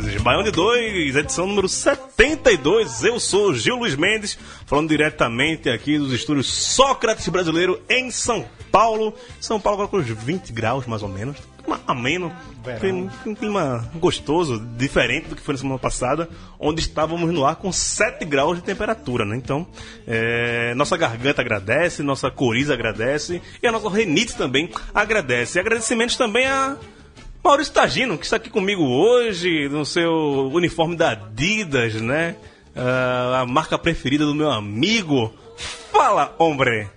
2, Baião de 2, edição número 72. Eu sou Gil Luiz Mendes, falando diretamente aqui dos estúdios Sócrates Brasileiro em São Paulo. São Paulo agora com uns 20 graus, mais ou menos. Uma, ameno, tem um clima gostoso, diferente do que foi na semana passada, onde estávamos no ar com 7 graus de temperatura, né? Então, é, nossa garganta agradece, nossa coriza agradece e a nossa renite também agradece. E agradecimentos também a Maurício Tagino, que está aqui comigo hoje, no seu uniforme da Adidas, né? Ah, a marca preferida do meu amigo. Fala, hombre!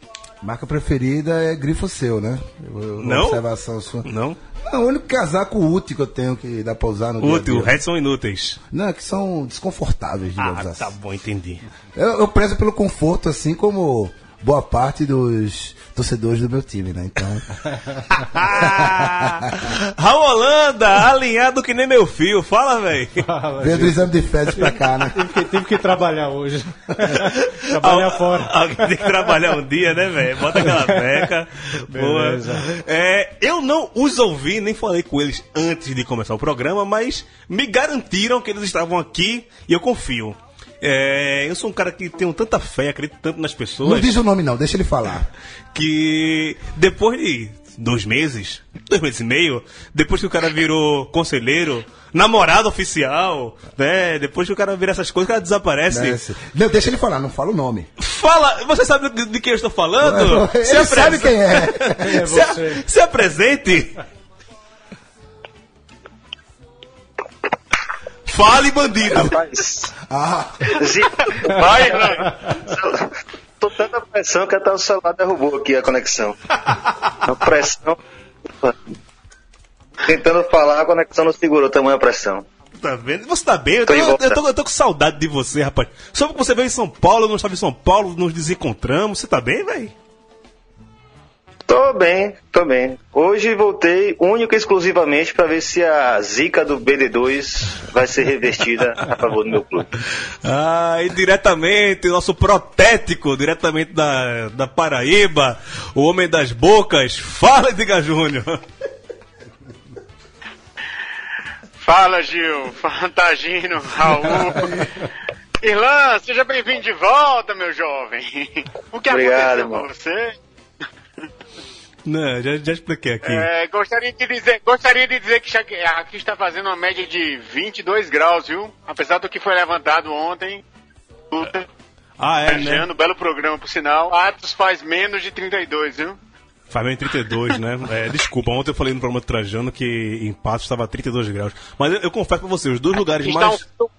Marca preferida é grifo seu, né? Eu- eu- uma Não? Observação sua. Não? Não, o único casaco útil que eu tenho que dá pra usar no dia Útil, o dia. resto são inúteis. Não, que são desconfortáveis, digamos Ah, assim. tá bom, entendi. Eu, eu prezo pelo conforto, assim como boa parte dos torcedores do meu time, né? Então, Raul Holanda, alinhado que nem meu fio. Fala, velho. veio do exame de fezes pra cá, né? Tive que, tive que trabalhar hoje. Trabalhar fora. Alguém tem que trabalhar um dia, né, velho? Bota aquela beca. Boa. É, eu não os ouvi, nem falei com eles antes de começar o programa, mas me garantiram que eles estavam aqui e eu confio. É, eu sou um cara que tenho tanta fé, acredito tanto nas pessoas Não diz o nome não, deixa ele falar. que depois de dois meses, dois meses e meio, depois que o cara virou conselheiro, namorado oficial, né? Depois que o cara vira essas coisas, o cara desaparece. Desce. Não, deixa ele falar, não fala o nome. Fala, você sabe de, quem eu estou falando? Ele Se sabe quem é. É Se, a- você. se apresente. Fale, bandido. Rapaz, Ah, vai, vai. Tô tanta pressão que até o celular derrubou aqui a conexão. A pressão. Tentando falar, a conexão não segurou tamanha pressão. Tá vendo? Você tá bem? Eu tô, eu, volta. tô, eu tô com saudade de você, rapaz. Só que você veio em São Paulo, eu não estava em São Paulo, nos desencontramos. Você tá bem, velho? Tô bem, tô bem. Hoje voltei único e exclusivamente para ver se a zica do BD2 vai ser revertida a favor do meu clube. Ah, e diretamente, nosso protético, diretamente da, da Paraíba, o homem das bocas, fala, Diga Júnior. Fala, Gil. Fantagino, Raul. Irlan, seja bem-vindo de volta, meu jovem. O que Obrigado, aconteceu com você? Não, já, já expliquei aqui. É, gostaria de dizer, gostaria de dizer que aqui está fazendo uma média de 22 graus, viu? Apesar do que foi levantado ontem. Luta, Ah, é, né? belo programa, por sinal. Atos faz menos de 32, viu? Faz bem 32, né? É, desculpa, ontem eu falei no programa do Trajano que em Patos estava a 32 graus. Mas eu, eu confesso pra você, os dois lugares um, mais... aqui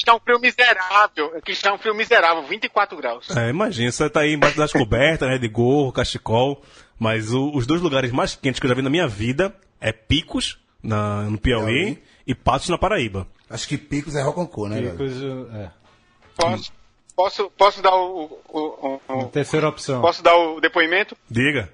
está um frio miserável. Aqui está um frio miserável, 24 graus. É, imagina, você tá aí embaixo das cobertas, né? De gorro, cachecol. Mas o- os dois lugares mais quentes que eu já vi na minha vida é Picos, na, no Piauí, Piauí. e Patos, na Paraíba. acho que Picos é Roconcô, né, coisa- é. Posso, posso, posso dar o, o- o- o- Terceira opção. posso dar o depoimento? Diga.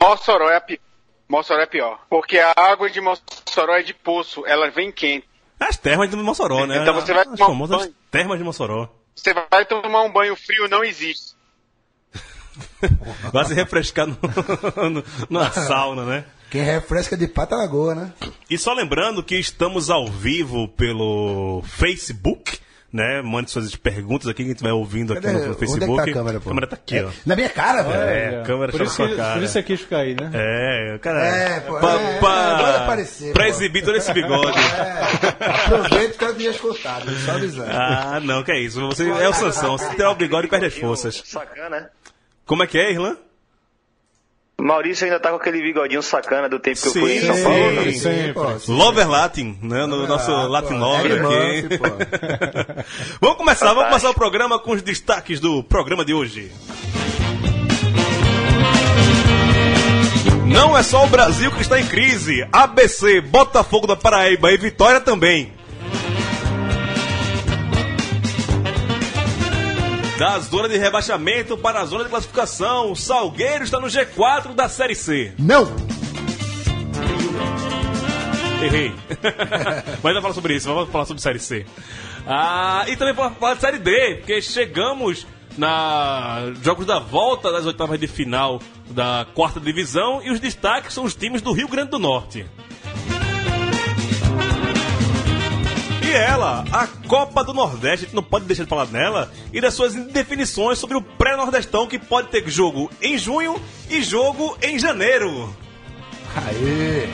Mossoró é a pi- Mossoró é pior. Porque a água de Mossoró é de poço, ela vem quente. As termas de Mossoró, né? Então você vai As tomar um famosas banho. termas de Mossoró. Você vai tomar um banho frio, não existe. Vai se refrescar no, no- na sauna, né? Quem refresca de pata lagoa, né? E só lembrando que estamos ao vivo pelo Facebook, né? Mande suas perguntas aqui que a gente vai ouvindo aqui Cadê? no Onde é que Facebook. tá a câmera, pô? tá aqui, ó. Na minha cara, velho. É, a câmera Por tá na isso, sua que, cara. por isso você quis ficar aí, né? É, cara. É, pô, pra, é, pra- aparecer, pra pô. exibir todo esse bigode. É, aproveita que eu tinha escutado, só avisando. Ah, não, que é isso. Você é o Sansão. Se tiver o bigode, perde as forças. Sacana, né? Como é que é, Irlan? Maurício ainda tá com aquele bigodinho sacana do tempo que eu fui em Sim, São sim, Paulo. sim. Pô, sim. Lover Latin, né? No nosso Ah, Latin pô, Lover aqui. Pô. vamos começar, vamos Fantástico. começar o programa com os destaques do programa de hoje. Não é só o Brasil que está em crise. ABC, Botafogo da Paraíba e Vitória também. Da zona de rebaixamento para a zona de classificação, o Salgueiro está no G4 da Série C. Não! Errei. Mas vamos falar sobre isso, vamos falar sobre Série C. Ah, e também vamos falar de Série D, porque chegamos na jogos da volta das oitavas de final da quarta divisão e os destaques são os times do Rio Grande do Norte. E ela, a Copa do Nordeste, a gente não pode deixar de falar nela e das suas indefinições sobre o pré-nordestão que pode ter jogo em junho e jogo em janeiro. Aê!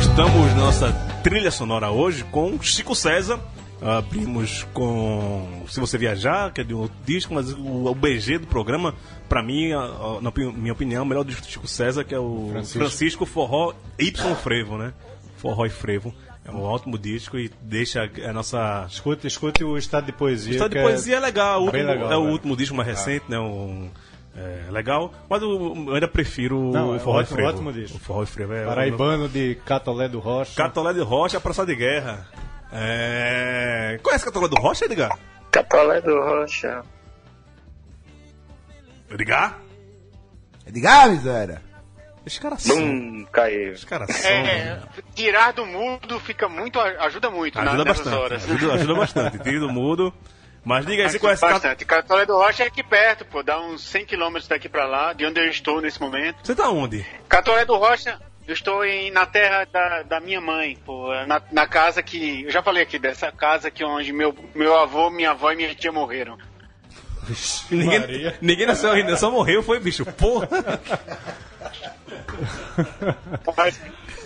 Estamos na nossa trilha sonora hoje com Chico César. Abrimos com Se Você Viajar, que é de um outro disco, mas o, o BG do programa, pra mim, a- a- na minha opinião, é o melhor disco do Chico César, que é o Francisco, Francisco. Forró Y Frevo, né? Forró e Frevo. É um ótimo disco e deixa a nossa. Escute, escute o estado de poesia. O estado de que poesia é legal, o bem último- legal, é o né? último disco mais recente, né? Um, é, legal, mas eu, ainda prefiro Não, o é Forró ótimo, e Frevo. ótimo disco. O Forró e Frevo é. Paraibano de Catolé do Rocha. Catolé de Rocha, Praça de Guerra. É... Conhece Catolé do Rocha, Edgar? Catolé do Rocha. Edgar? Edgar, miséria! Esses caras são. Bum, caiu. Os caras são. É, tirar do mudo fica muito, ajuda muito na- Ajuda nessas bastante. horas. Ajuda, ajuda bastante. Tira do mudo. Mas diga aí, você conhece Cat... Bastante. Catolé do Rocha é aqui perto, pô. Dá uns 100 km daqui pra lá, de onde eu estou nesse momento. Você tá onde? Catolé do Rocha, eu estou em, na terra da, da minha mãe, pô. Na, na casa que. Eu já falei aqui dessa casa que onde meu, meu avô, minha avó e minha tia morreram. Ninguém, Maria. ninguém nasceu ainda, só morreu, foi, bicho. Porra. Mas,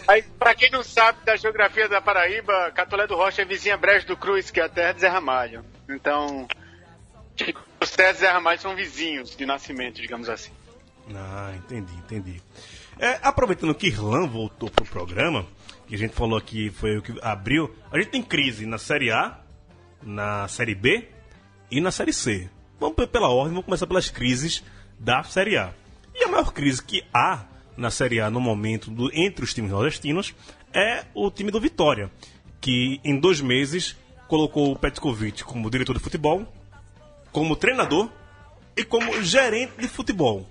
aí, pra quem não sabe da geografia da Paraíba, Catolé do Rocha é vizinha Brejo do Cruz, que é a terra de Zé Ramalho. Então, Chico César e Zé Ramalho são vizinhos de nascimento, digamos assim. Ah, entendi, entendi. É, aproveitando que Irlan voltou pro programa, que a gente falou aqui foi o que abriu, a gente tem crise na Série A, na Série B e na Série C. Vamos pe- pela ordem, vamos começar pelas crises da Série A. E a maior crise que há na Série A no momento do- entre os times nordestinos é o time do Vitória, que em dois meses colocou o Petkovic como diretor de futebol, como treinador e como gerente de futebol.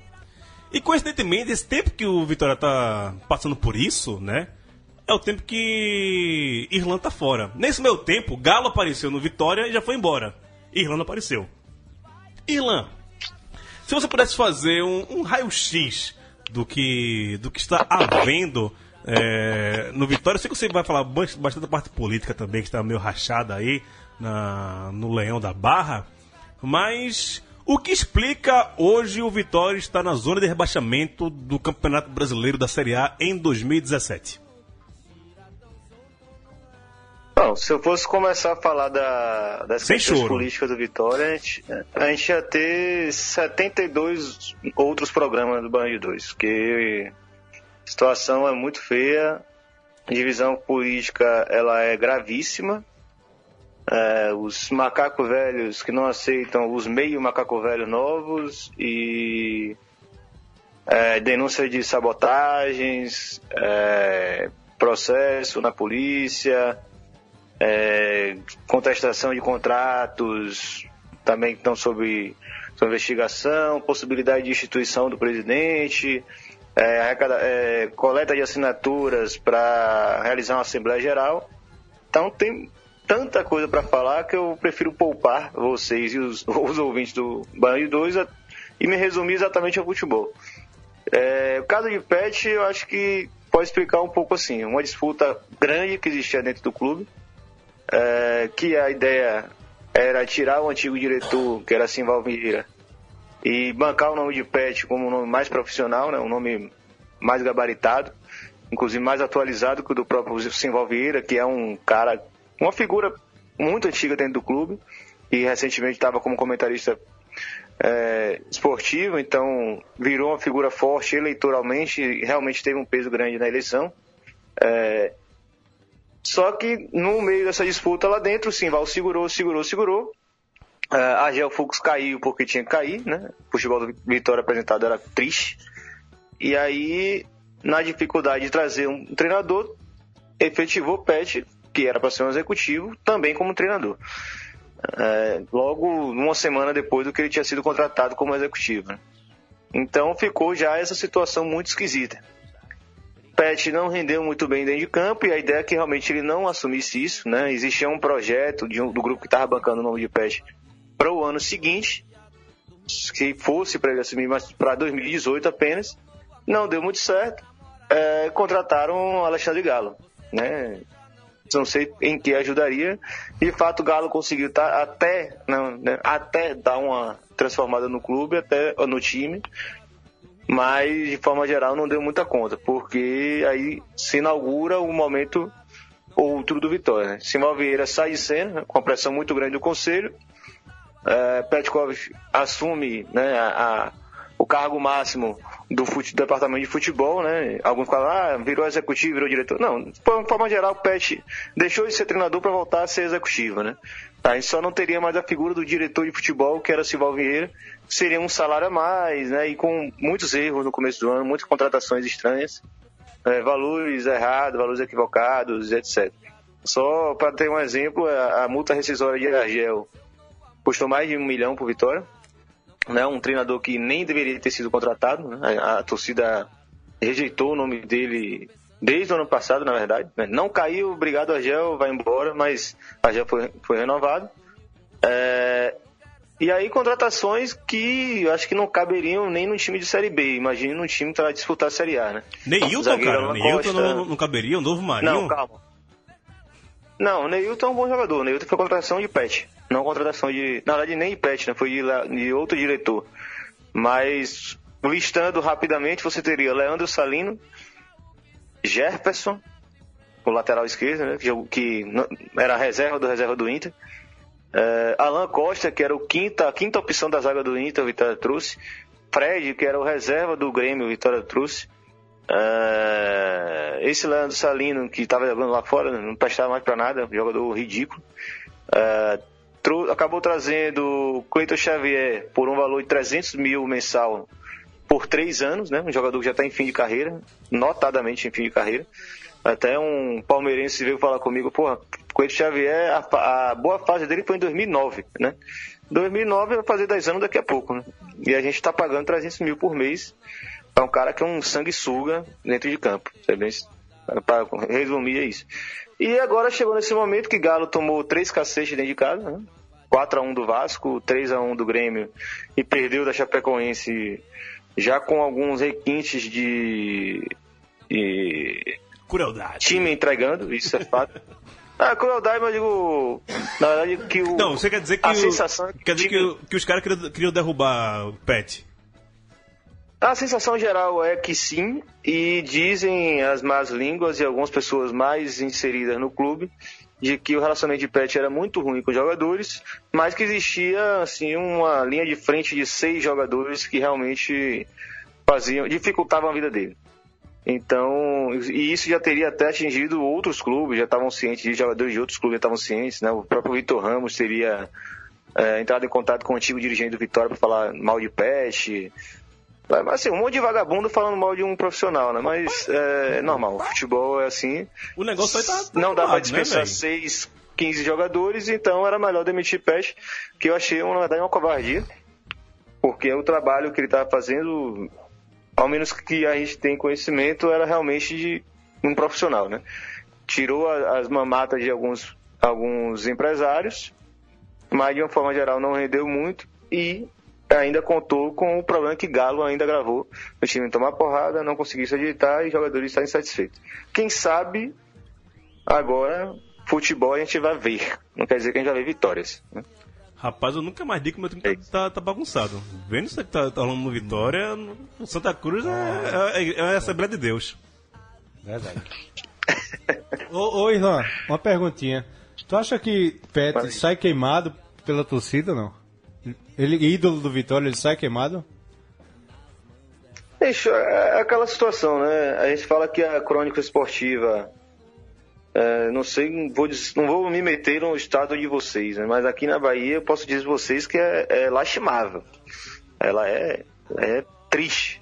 E coincidentemente, esse tempo que o Vitória tá passando por isso, né? É o tempo que Irlanda tá fora. Nesse meio tempo, Galo apareceu no Vitória e já foi embora. Irlanda apareceu. Irlan, se você pudesse fazer um, um raio-x do que, do que está havendo é, no Vitória, eu sei que você vai falar bast- bastante da parte política também, que está meio rachada aí na, no Leão da Barra, mas o que explica hoje o Vitória estar na zona de rebaixamento do Campeonato Brasileiro da Série A em 2017? Se eu fosse começar a falar da, das Sem questões choro. políticas do Vitória, a gente, a gente ia ter 72 outros programas do Band 2, porque a situação é muito feia, a divisão política ela é gravíssima, é, os macacos velhos que não aceitam os meio macaco velho novos e é, denúncia de sabotagens, é, processo na polícia, é, contestação de contratos também estão sob, sob investigação, possibilidade de instituição do presidente, é, é, coleta de assinaturas para realizar uma Assembleia Geral. Então tem, tanta coisa para falar que eu prefiro poupar vocês e os, os ouvintes do Banho 2 a, e me resumir exatamente ao futebol. É, o caso de Pet, eu acho que pode explicar um pouco assim, uma disputa grande que existia dentro do clube, é, que a ideia era tirar o antigo diretor, que era Simval Vieira, e bancar o nome de Pet como um nome mais profissional, né, um nome mais gabaritado, inclusive mais atualizado que o do próprio Simval Vieira, que é um cara, uma figura muito antiga dentro do clube, e recentemente estava como comentarista é, esportivo, então virou uma figura forte eleitoralmente, realmente teve um peso grande na eleição. É, só que no meio dessa disputa lá dentro, o Simval segurou, segurou, segurou. Uh, a Gel Fux caiu porque tinha que cair, né? O futebol do Vitória apresentado era triste. E aí, na dificuldade de trazer um treinador, efetivou o Pet, que era para ser um executivo, também como treinador. Uh, logo uma semana depois do que ele tinha sido contratado como executivo. Né? Então ficou já essa situação muito esquisita. Pet não rendeu muito bem dentro de campo e a ideia é que realmente ele não assumisse isso, né? Existia um projeto um, do grupo que estava bancando o nome de Pet para o ano seguinte, que fosse para ele assumir, mas para 2018 apenas. Não deu muito certo. É, contrataram Alexandre Galo, né? Não sei em que ajudaria. De fato, o Galo conseguiu tá, até, não, né, até dar uma transformada no clube, até no time, mas de forma geral não deu muita conta, porque aí se inaugura o momento outro do Vitória. Né? Simão Vieira sai de cena, com a pressão muito grande do Conselho, é, Petkov assume né, a, a, o cargo máximo do, fute, do, departamento de futebol, né? Alguns falam, ah, virou executivo, virou diretor. Não, de forma geral, o Pet deixou de ser treinador para voltar a ser executivo, né? A gente só não teria mais a figura do diretor de futebol, que era Silval Vieira, seria um salário a mais, né? E com muitos erros no começo do ano, muitas contratações estranhas, é, valores errados, valores equivocados, etc. Só para ter um exemplo, a, a multa rescisória de Argel custou mais de um milhão por Vitória. Né, um treinador que nem deveria ter sido contratado. Né, a, a, torcida rejeitou o nome dele desde o ano passado, na verdade. Né, não caiu, obrigado Argel, vai embora, mas Argel foi, foi renovado. É, e aí contratações que eu acho que não caberiam nem no time de Série B. Imagine num time vai disputar a Série A, né? Neilton, cara. Neilton não, não, caberia, um novo Marinho? Não, calma. Não, o Neilton é um bom jogador. O Neilton foi contratação de pet. Não contratação de. Na verdade, nem Pet, né? Foi de, de outro diretor. Mas, listando rapidamente, você teria Leandro Salino, Jefferson, o lateral esquerdo, né? Que, era a reserva do reserva do Inter. Uh, Alan Costa, que era o quinta, a quinta opção da zaga do Inter, Vitória trouxe. Fred, que era o reserva do Grêmio, Vitória trouxe. Uh, esse Leandro Salino, que estava jogando lá fora, não prestava mais para nada, jogador ridículo. Uh, acabou trazendo Cleiton Xavier por um valor de 300 mil mensal por três anos, né? Um jogador que já está em fim de carreira, notadamente em fim de carreira. Até um palmeirense veio falar comigo, porra, Xavier, a, a, boa fase dele foi em 2009, né? 2009 vai fazer 10 anos daqui a pouco, né? E a gente está pagando 300 mil por mês para um cara que é um sanguessuga dentro de campo. Para resumir, é isso. E agora chegou nesse momento que Galo tomou três cacetes dentro de casa, né? 4x1 do Vasco, 3x1 do Grêmio e perdeu da Chapecoense já com alguns requintes de, de crueldade. Time entregando, isso é fato. Ah, crueldade, mas digo. Na verdade, que o. Não, você quer dizer que. A o, sensação é que quer dizer que, que, os caras queriam, queriam derrubar o Pet. A sensação geral é que sim, e dizem as más línguas e algumas pessoas mais inseridas no clube de que o relacionamento de Pet era muito ruim com os jogadores, mas que existia assim uma linha de frente de seis jogadores que realmente faziam dificultavam a vida dele. Então, e isso já teria até atingido outros clubes, já estavam cientes, de jogadores de outros clubes já estavam cientes, né? O próprio Vitor Ramos teria é, entrado em contato com o antigo dirigente do Vitória para falar mal de Pet. Assim, um monte de vagabundo falando mal de um profissional, né? Mas é normal, futebol é assim. O negócio aí tá. Não dá pra dispensar né, 6, 15 jogadores, então era melhor demitir Pet, que eu achei, na verdade, uma covardia. Porque o trabalho que ele estava fazendo, ao menos que a gente tem conhecimento, era realmente de um profissional, né? Tirou as mamatas de alguns alguns empresários, mas de uma forma geral não rendeu muito e ainda contou com o problema que Galo ainda gravou. O time tomar porrada, não conseguiu se ajeitar e os jogadores estarem insatisfeitos. Quem sabe agora futebol a gente vai ver. Não quer dizer que a gente vai ver vitórias. né? Rapaz, eu nunca mais digo que meu time tá, tá, tá bagunçado. Vendo isso que tá, tá rolando no Vitória, no- o Santa Cruz é, é, é a Assembleia de Deus. Verdade. ô, ô, Irlan, uma perguntinha. Tu acha que Pet sai queimado pela torcida ou não? Ele, ídolo do Vitória, ele sai queimado? Bicho, é aquela situação, né? A gente fala que a crônica esportiva. é, não sei, não vou, não vou me meter no estado de vocês, né? mas aqui na Bahia eu posso dizer a vocês que é, é lastimável. Ela é, é triste.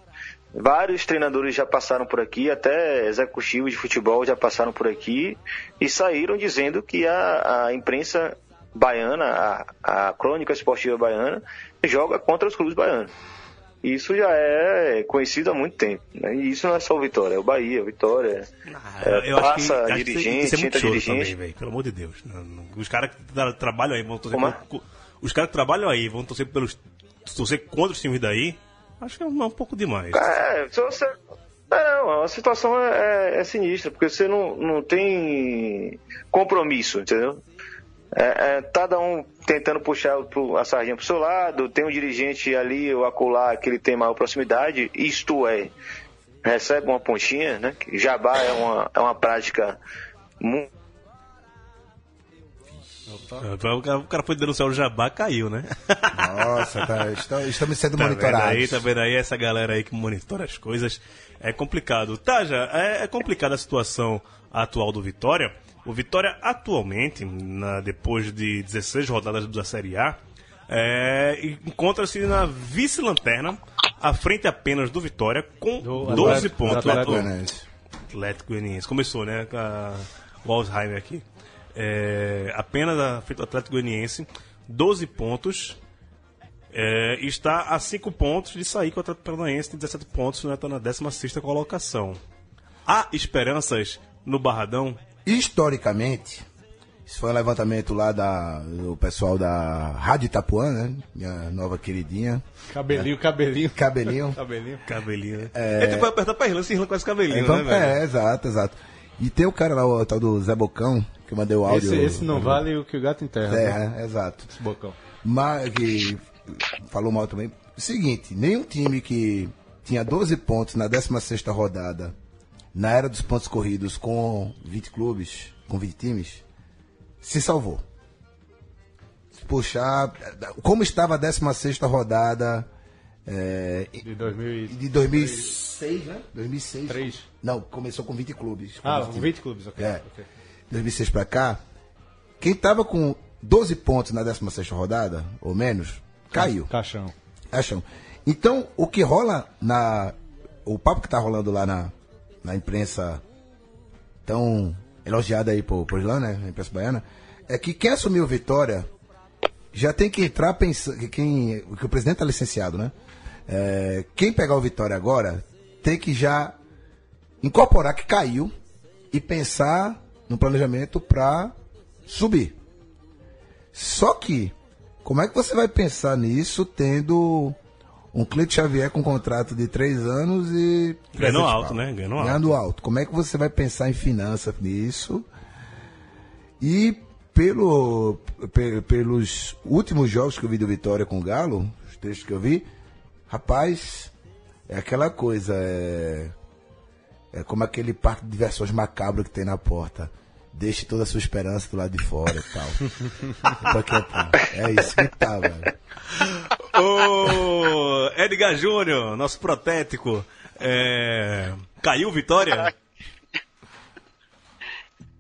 Vários treinadores já passaram por aqui, até executivos de futebol já passaram por aqui e saíram dizendo que a, a imprensa baiana, a, a crônica esportiva baiana, joga contra os clubes baianos. Isso já é conhecido há muito tempo. Né? E isso não é só o Vitória, é o Bahia, o Vitória. É, passa acho que dirigente, isso é dirigente. também, velho. Pelo amor de Deus. Os caras que tra- trabalham aí vão torcer é? pelo- Os caras que trabalham aí vão torcer pelos. torcer contra os times daí. Acho que é um, é um pouco demais. É, se você. É, não, a situação é, é- é sinistra, porque você não, não tem compromisso, entendeu? É, é, cada um tentando puxar o- pro- a sardinha pro seu lado, tem um dirigente ali ou acolá que ele tem maior proximidade, isto é, recebe uma pontinha, né? Jabá é uma, é uma prática muito É, O cara, o cara foi denunciar o Jabá, caiu, né? Nossa, tá, estamos, estamos sendo Tá vendo monitorados. aí, tá vendo aí essa galera aí que monitora as coisas. É complicado. Taja, é, é complicada a situação atual do Vitória. O Vitória atualmente, na- depois de 16 rodadas da Série A, é, encontra-se na vice-lanterna, à frente apenas do Vitória, com Do 12 Atlético- pontos. do Atlético Goianiense. Atlético Goianiense. Começou, né? Com a, o Alzheimer aqui. É, apenas a frente do Atlético Goianiense, 12 pontos. É, está a 5 pontos de sair com o Atlético Paranaense, tem 17 pontos, né? Está na 16 colocação. Há esperanças no Barradão? Historicamente, isso foi um levantamento lá da, do pessoal da Rádio Itapuã, né? Minha nova queridinha. Cabelinho, cabelinho. Cabelinho. Cabelinho. Cabelinho, né? É... Ele vai apertar pra Irlanda, se Irlanda com esse cabelinho, Então, né, velho? é, exato, exato. E tem o cara lá, o tal do Zé Bocão, que eu mandei o áudio. Esse, esse não vale o que o gato enterra. É, né? é, exato. Esse bocão. Mas que falou mal também. Seguinte, nenhum time que tinha 12 pontos na 16 rodada, na era dos pontos corridos com 20 clubes, com 20 times, se salvou. Se puxar, como estava a 16 rodada é, De 2000 e... de 2006, né? 2006. Três. Não, começou com 20 clubes. com Ah, 20 times. 20 clubes, ok. É. ok. 2006 pra cá, quem tava com 12 pontos na 16 rodada, ou menos, caiu. Caixão. Acham. Então, o que rola na. O papo que tá rolando lá na, na imprensa tão elogiada aí por, por né? Na imprensa baiana, é que quem assumiu Vitória já tem que entrar pensando. que Quem, que o presidente tá licenciado, né? É, quem pegar o Vitória agora tem que já incorporar que caiu e pensar no planejamento para subir. Só que, como é que você vai pensar nisso tendo um Cleiton Xavier com um contrato de três anos e. Ganhando 300 alto, né? Ganhando alto. Ganhando alto. Como é que você vai pensar em finanças nisso? E pelo, pe- pelos últimos jogos que eu vi do Vitória com o Galo, os textos que eu vi, rapaz, é aquela coisa, é, é como aquele parque de diversões macabro que tem na porta. Deixe toda a sua esperança do lado de fora e tal. É isso que tá, velho. Ô, Edgar Júnior, nosso protético. É... Caiu Vitória?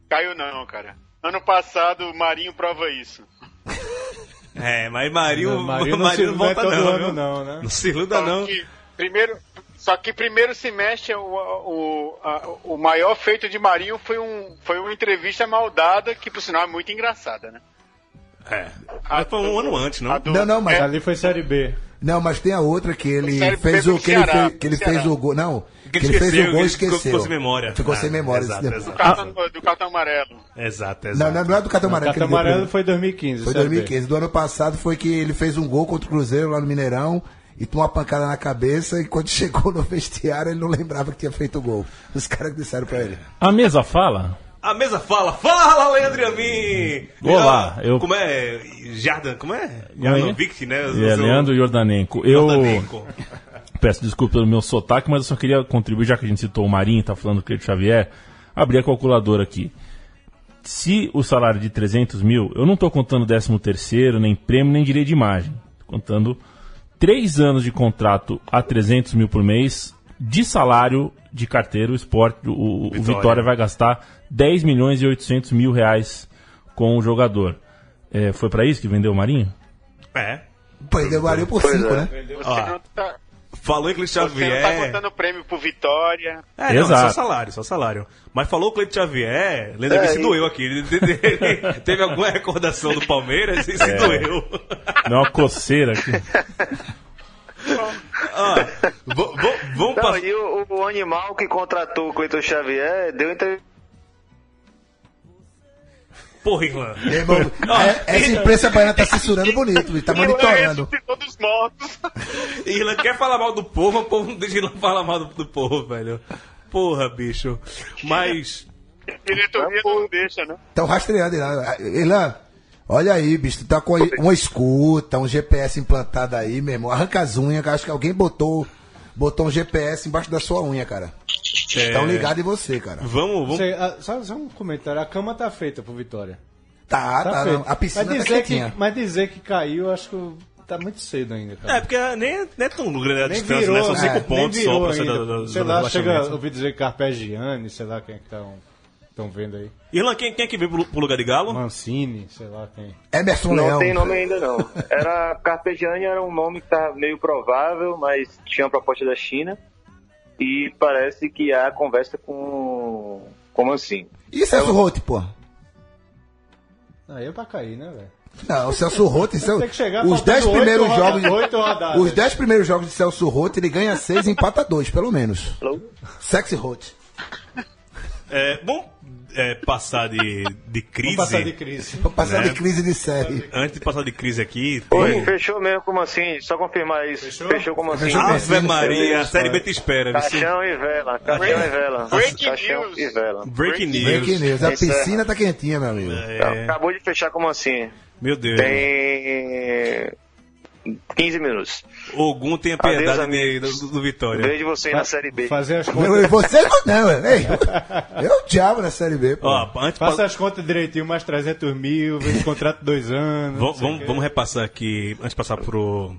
Caiu não, cara. Ano passado o Marinho prova isso. É, mas Marinho, Não, Marinho não Marinho não volta iluda todo não, ano viu? não, né? Não se iluda Só não. que primeiro, só que primeiro semestre o, o, a- o maior feito de Marinho foi, um, foi uma entrevista maldada que por sinal é muito engraçada, né? É. Mas foi um ano antes, não? Do- Não, não, mas é, Ali foi Série B. Não, mas tem a outra que ele Série fez o que ele fez, que ele fez o gol. Não, Que que ele fez o gol e esqueceu. ficou sem memória. Ficou Ah, sem memória. exato, exato. Do cartão, do cartão amarelo. Exato, exato. Não, não, não é do cartão amarelo. que Cartão amarelo foi 2015. ele. Foi Série B. 2015. Do ano passado foi que ele fez um gol contra o Cruzeiro lá no Mineirão e tomou uma pancada na cabeça e quando chegou no vestiário ele não lembrava que tinha feito o gol. Os caras disseram pra ele. A mesa fala? A mesa fala, fala, Leandro Amin! Olá, eu- Como é? Jardan, como é? Aí? Jardanovic, né? É, seu- Leandro Jordanenko. Eu Jordanenko. peço desculpa pelo meu sotaque, mas eu só queria contribuir, já que a gente citou o Marinho, tá falando do Cleito Xavier, abrir a calculadora aqui. Se o salário de 300 mil, eu não estou contando 13 terceiro, nem prêmio, nem direito de imagem. Tô contando três anos de contrato a 300 mil por mês de salário de carteiro, o esporte, o, o Vitória. Vitória vai gastar 10 milhões e 800 mil reais com o jogador. É, foi para isso que vendeu o Marinho? É. Pô, ele deu Marinho por Pois 5, é. né? Ó, tá, Falou em Cleiton você não tá Xavier. contando prêmio pro Vitória. É, não, Exato. só salário, só salário. Mas falou o Cleiton Xavier, Leandro É, se e- doeu aqui. Ele, ele- ele teve alguma recordação do Palmeiras e É. se doeu. Deu uma coceira aqui. Ah, vamos Não, passar. e o, o animal que contratou o Cleiton Xavier deu entrevista. Porra, Irlan. Irmão, é- essa imprensa baiana tá censurando bonito, bicho, tá monitorando. ressuscitou dos mortos. Irlan quer falar mal do povo, o povo não deixa Irlan falar mal do, do povo, velho. Porra, bicho. Mas. Diretoria não deixa, né? Estão rastreando, Ilan. Ilan, olha aí, bicho, tu tá com uma escuta, um GPS implantado aí, meu irmão. Arranca as unhas, que acho que alguém botou, botou um GPS embaixo da sua unha, cara. é, Estão ligados em você, cara. Vamos, vamos. Você, ah, só, só um comentário. A cama tá feita pro Vitória. Tá, tá, não. a piscina mas tá dizer, que, quietinha. mas dizer que caiu, acho que tá muito cedo ainda, cara. É, porque nem, nem é tão grande a Nem distância, virou, né? São né? cinco Nem pontos só pra ser ainda. da, da, Sei lá, chega, ouvi dizer Carpegiani, sei lá quem é que estão vendo aí. Irlan, quem, quem é que veio pro, pro lugar de Galo? Mancini, sei lá quem. Emerson Não Leão. tem nome ainda não. Era Carpegiani era um nome que tá meio provável, mas tinha uma proposta da China e parece que há conversa com como assim? E Celso Rotti, pô? Aí é pra cair, né, velho? Não, o Celso Rotti, são Tem que chegar os faltando 10 oito primeiros jogos. rodadas. Os 10 primeiros jogos de Celso Rotti, ele ganha 6 e empata 2, pelo menos. Sexy Rotti. É, vamos é, passar de, de crise. Vamos passar de crise. Passar Né? de crise de série. Antes de passar de crise aqui. tem- Oi, fechou mesmo como assim? Só confirmar isso. Fechou, como assim? Fechou. Ave Maria, a série B te espera. Caixão e vela, caixão e vela. Breaking caixão news. e vela. Breaking news. Breaking news. A é. piscina tá quentinha, meu amigo. É, Acabou de fechar como assim? meu Deus. Tem 15 minutos. Ogum tem a Adeus, piedade de- amigos. do, do Vitória. Vejo você na Série B. Fazer as contas. você não, não, ei, eu, eu diabo na série B, pô. Ó, antes Faça pa- as contas direitinho, mais 300 mil, vezes contrato dois anos. não vamos, vamos repassar aqui, antes de passar pro,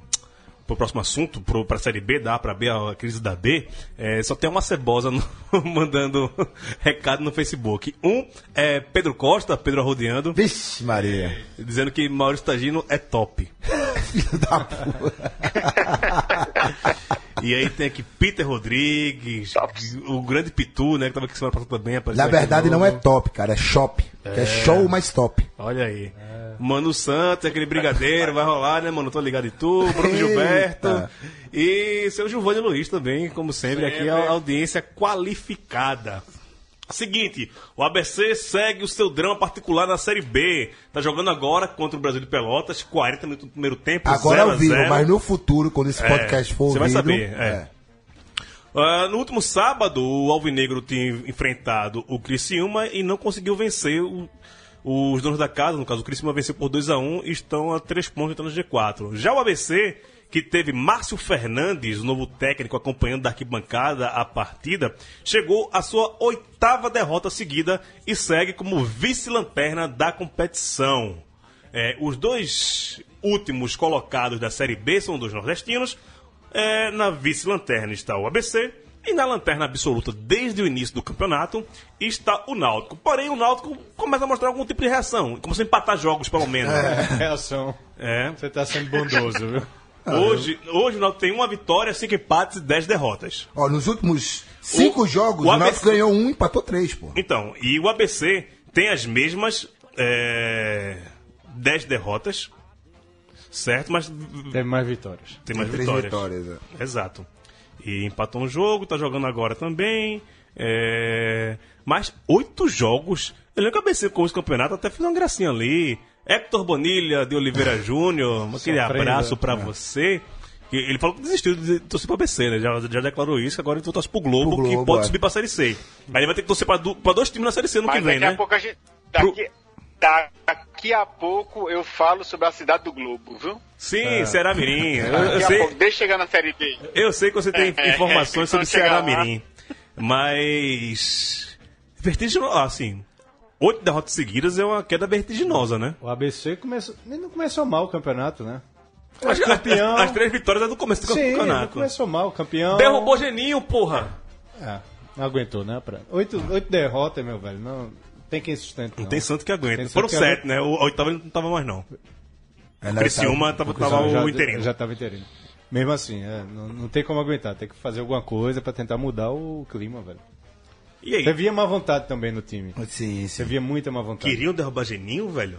pro próximo assunto, pro, pra série B, da A pra B, a crise da B, é, só tem uma cebosa no- mandando recado no Facebook. Um é Pedro Costa, Pedro Arrodeando, Vixe, Maria. dizendo que Maurício Tagino é top. Filho da puta. E aí tem aqui Peter Rodrigues, o grande Pitu, né, que tava aqui semana passada também. Na verdade não é top, cara, é shop. Que é show, mas top. Olha aí. Mano Santos, aquele brigadeiro, vai rolar, né, mano? Tô ligado em tu, Bruno. Gilberto. E seu Giovanni Luiz também, como sempre, aqui a audiência qualificada. Seguinte, o ABC segue o seu drama particular na Série B. Tá jogando agora contra o Brasil de Pelotas, 40 minutos do primeiro tempo, Agora 0 ao a vivo, 0. mas no futuro, quando esse podcast for você vai saber, é. Ah, no último sábado, o Alvinegro tinha enfrentado o Criciúma e não conseguiu vencer o- os donos da casa. No caso, o Criciúma venceu por 2 a 1 e estão a 3 pontos entrando no G4. Já o ABC, que teve Márcio Fernandes, o novo técnico, acompanhando da arquibancada a partida, chegou à sua oitava derrota seguida e segue como vice-lanterna da competição. É, os dois últimos colocados da Série B são dos nordestinos. É, na vice-lanterna está o ABC. E na lanterna absoluta, desde o início do campeonato, está o Náutico. Porém, o Náutico começa a mostrar algum tipo de reação. Começa a empatar jogos, pelo menos. Reação. É. Você tá sendo bondoso, viu? Hoje, hoje o Náutico tem uma vitória, cinco empates e dez derrotas. Ó, nos últimos cinco O- jogos, o o, ABC Náutico ganhou um e empatou três, pô. Então, e o ABC tem as mesmas é, 10 derrotas. Certo? Mas Teve mais vitórias. tem mais Três vitórias. vitórias. é. Exato. E empatou um jogo, tá jogando agora também. É... Mas oito jogos. Eu lembro que o ABC com esse campeonato até fez uma gracinha ali. Hector Bonilha de Oliveira Júnior, aquele abraço pra é. você. Ele falou que desistiu de torcer pro ABC, né? Já, já declarou isso, agora ele torce pro Globo, Pro que Globo, pode é. subir pra Série C. Aí ele vai ter que torcer pra, du- pra dois times na Série C no Mas que vem, daqui né? a pouco a gente. Pro- Daqui, a pouco eu falo sobre a cidade do Globo, viu? Sim, Ceará Mirim. Eu, eu Daqui a sei, pouco, deixa eu chegar na série D. Eu sei que você tem É, é, informações sobre quando chegar Ceará. Mirim, mas vertiginoso, assim, oito derrotas seguidas é uma queda vertiginosa, né? O ABC começou. Não começou mal o campeonato, né? As, campeão. as- as três vitórias é do começo do Sim, não campeonato. começou mal, campeão. Derrubou Geninho, porra. É, não aguentou, né? Pra... Oito, oito derrotas, meu velho. Não tem quem sustente. Não tem santo que aguenta. Santo Foram que sete, né? O oitavo ele não tava mais, não. É, na Criciúma oitava- tava, tava já, o interino. Já tava interino. Mesmo assim, é, não, não tem como aguentar. Tem que fazer alguma coisa pra tentar mudar o clima, velho. E aí? Você via má vontade também no time. Sim, Você sim. via muita má vontade. Queriam derrubar Geninho, velho?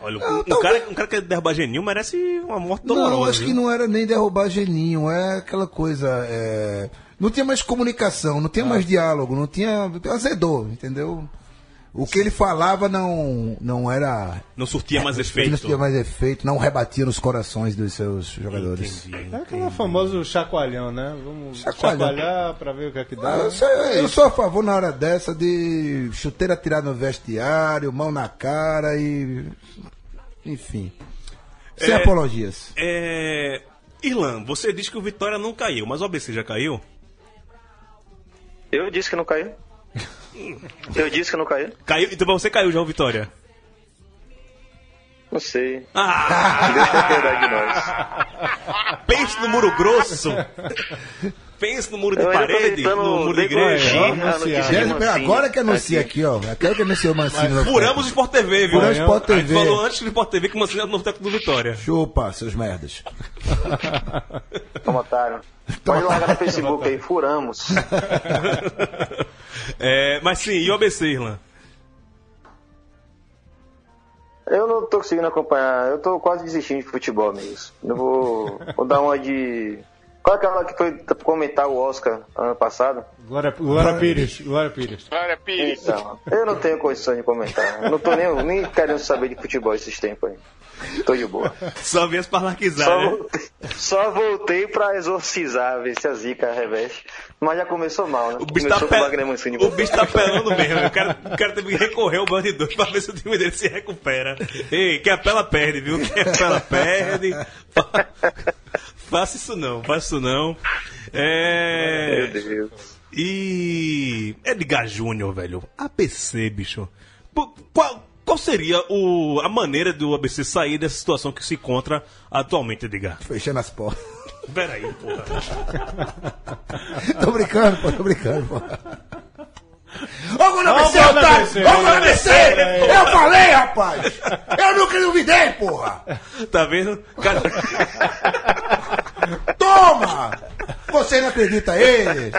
Olha, Não, um, um talvez- cara, um cara que quer derrubar Geninho merece uma morte Não, dolorosa. acho que viu? não era nem derrubar Geninho, é aquela coisa. é, Não tinha mais comunicação, não Ah. tinha mais diálogo, não tinha. Azedou, entendeu? O que ele falava não, não era. Não surtia mais Não efeito. tinha mais efeito, não rebatia nos corações dos seus jogadores. Entendi. É aquele famoso chacoalhão, né? Vamos Chacoalhão. chacoalhar pra ver o que é que dá. Ah, Eu sou, eu sou a favor na hora dessa de chuteira tirada no vestiário, mão na cara e. Enfim. Sem É. apologias. É... Irlan, você disse que o Vitória não caiu, mas o ABC já caiu? Eu disse que não caiu. Eu disse que não caiu. Caiu, então você caiu já o Vitória. Não sei. Ah, Deus tenha piedade de nós. pense no muro grosso. pense no muro de Eu parede, no muro de igreja. Mancini. Agora que anuncia aqui, ó. Aquela que anunciou o Mancini. no- Furamos o Sport TV, viu? Furamos o Sport A gente TV. falou antes do Sport TV que o Mancini era o novo técnico do Vitória. Chupa, seus merdas. Toma, otário. Pode largar no Facebook aí, furamos. É, mas sim, e o ABC, Irlan? Eu não tô conseguindo acompanhar, eu tô quase desistindo de futebol mesmo. Eu vou, vou dar uma de. Qual é aquela que foi pra comentar o Oscar ano passado? Glória, Glória Pires. Glória Pires. Glória Pires. Então, eu não tenho condições de comentar. Eu não tô nem, nem querendo saber de futebol esses tempos aí. Tô de boa. Só vem as parlarquizar, Só né? voltei, só voltei pra exorcizar, ver se a zica reveste. Mas já começou mal, né? O bicho, tá começou pe... Mancini. o bicho tá pelando mesmo. O cara, o cara teve que recorrer ao bando de dois pra ver se o time dele se recupera. Ei, quem apela perde, viu? Quem apela perde. Fa- Faça isso não, faça isso não. É... Meu Deus. E. Edgar Júnior, velho. ABC, bicho. Qual, qual seria o, a maneira do ABC sair dessa situação que se encontra atualmente, Edgar? Fechando as portas. Peraí, porra. tô brincando, pô, tô brincando, pô. Ô, gol ABC! ABC, Ô, gol do? ABC! Eu falei, rapaz! Eu nunca duvidei, porra! Tá vendo? Cara, Toma! Você não acredita aí?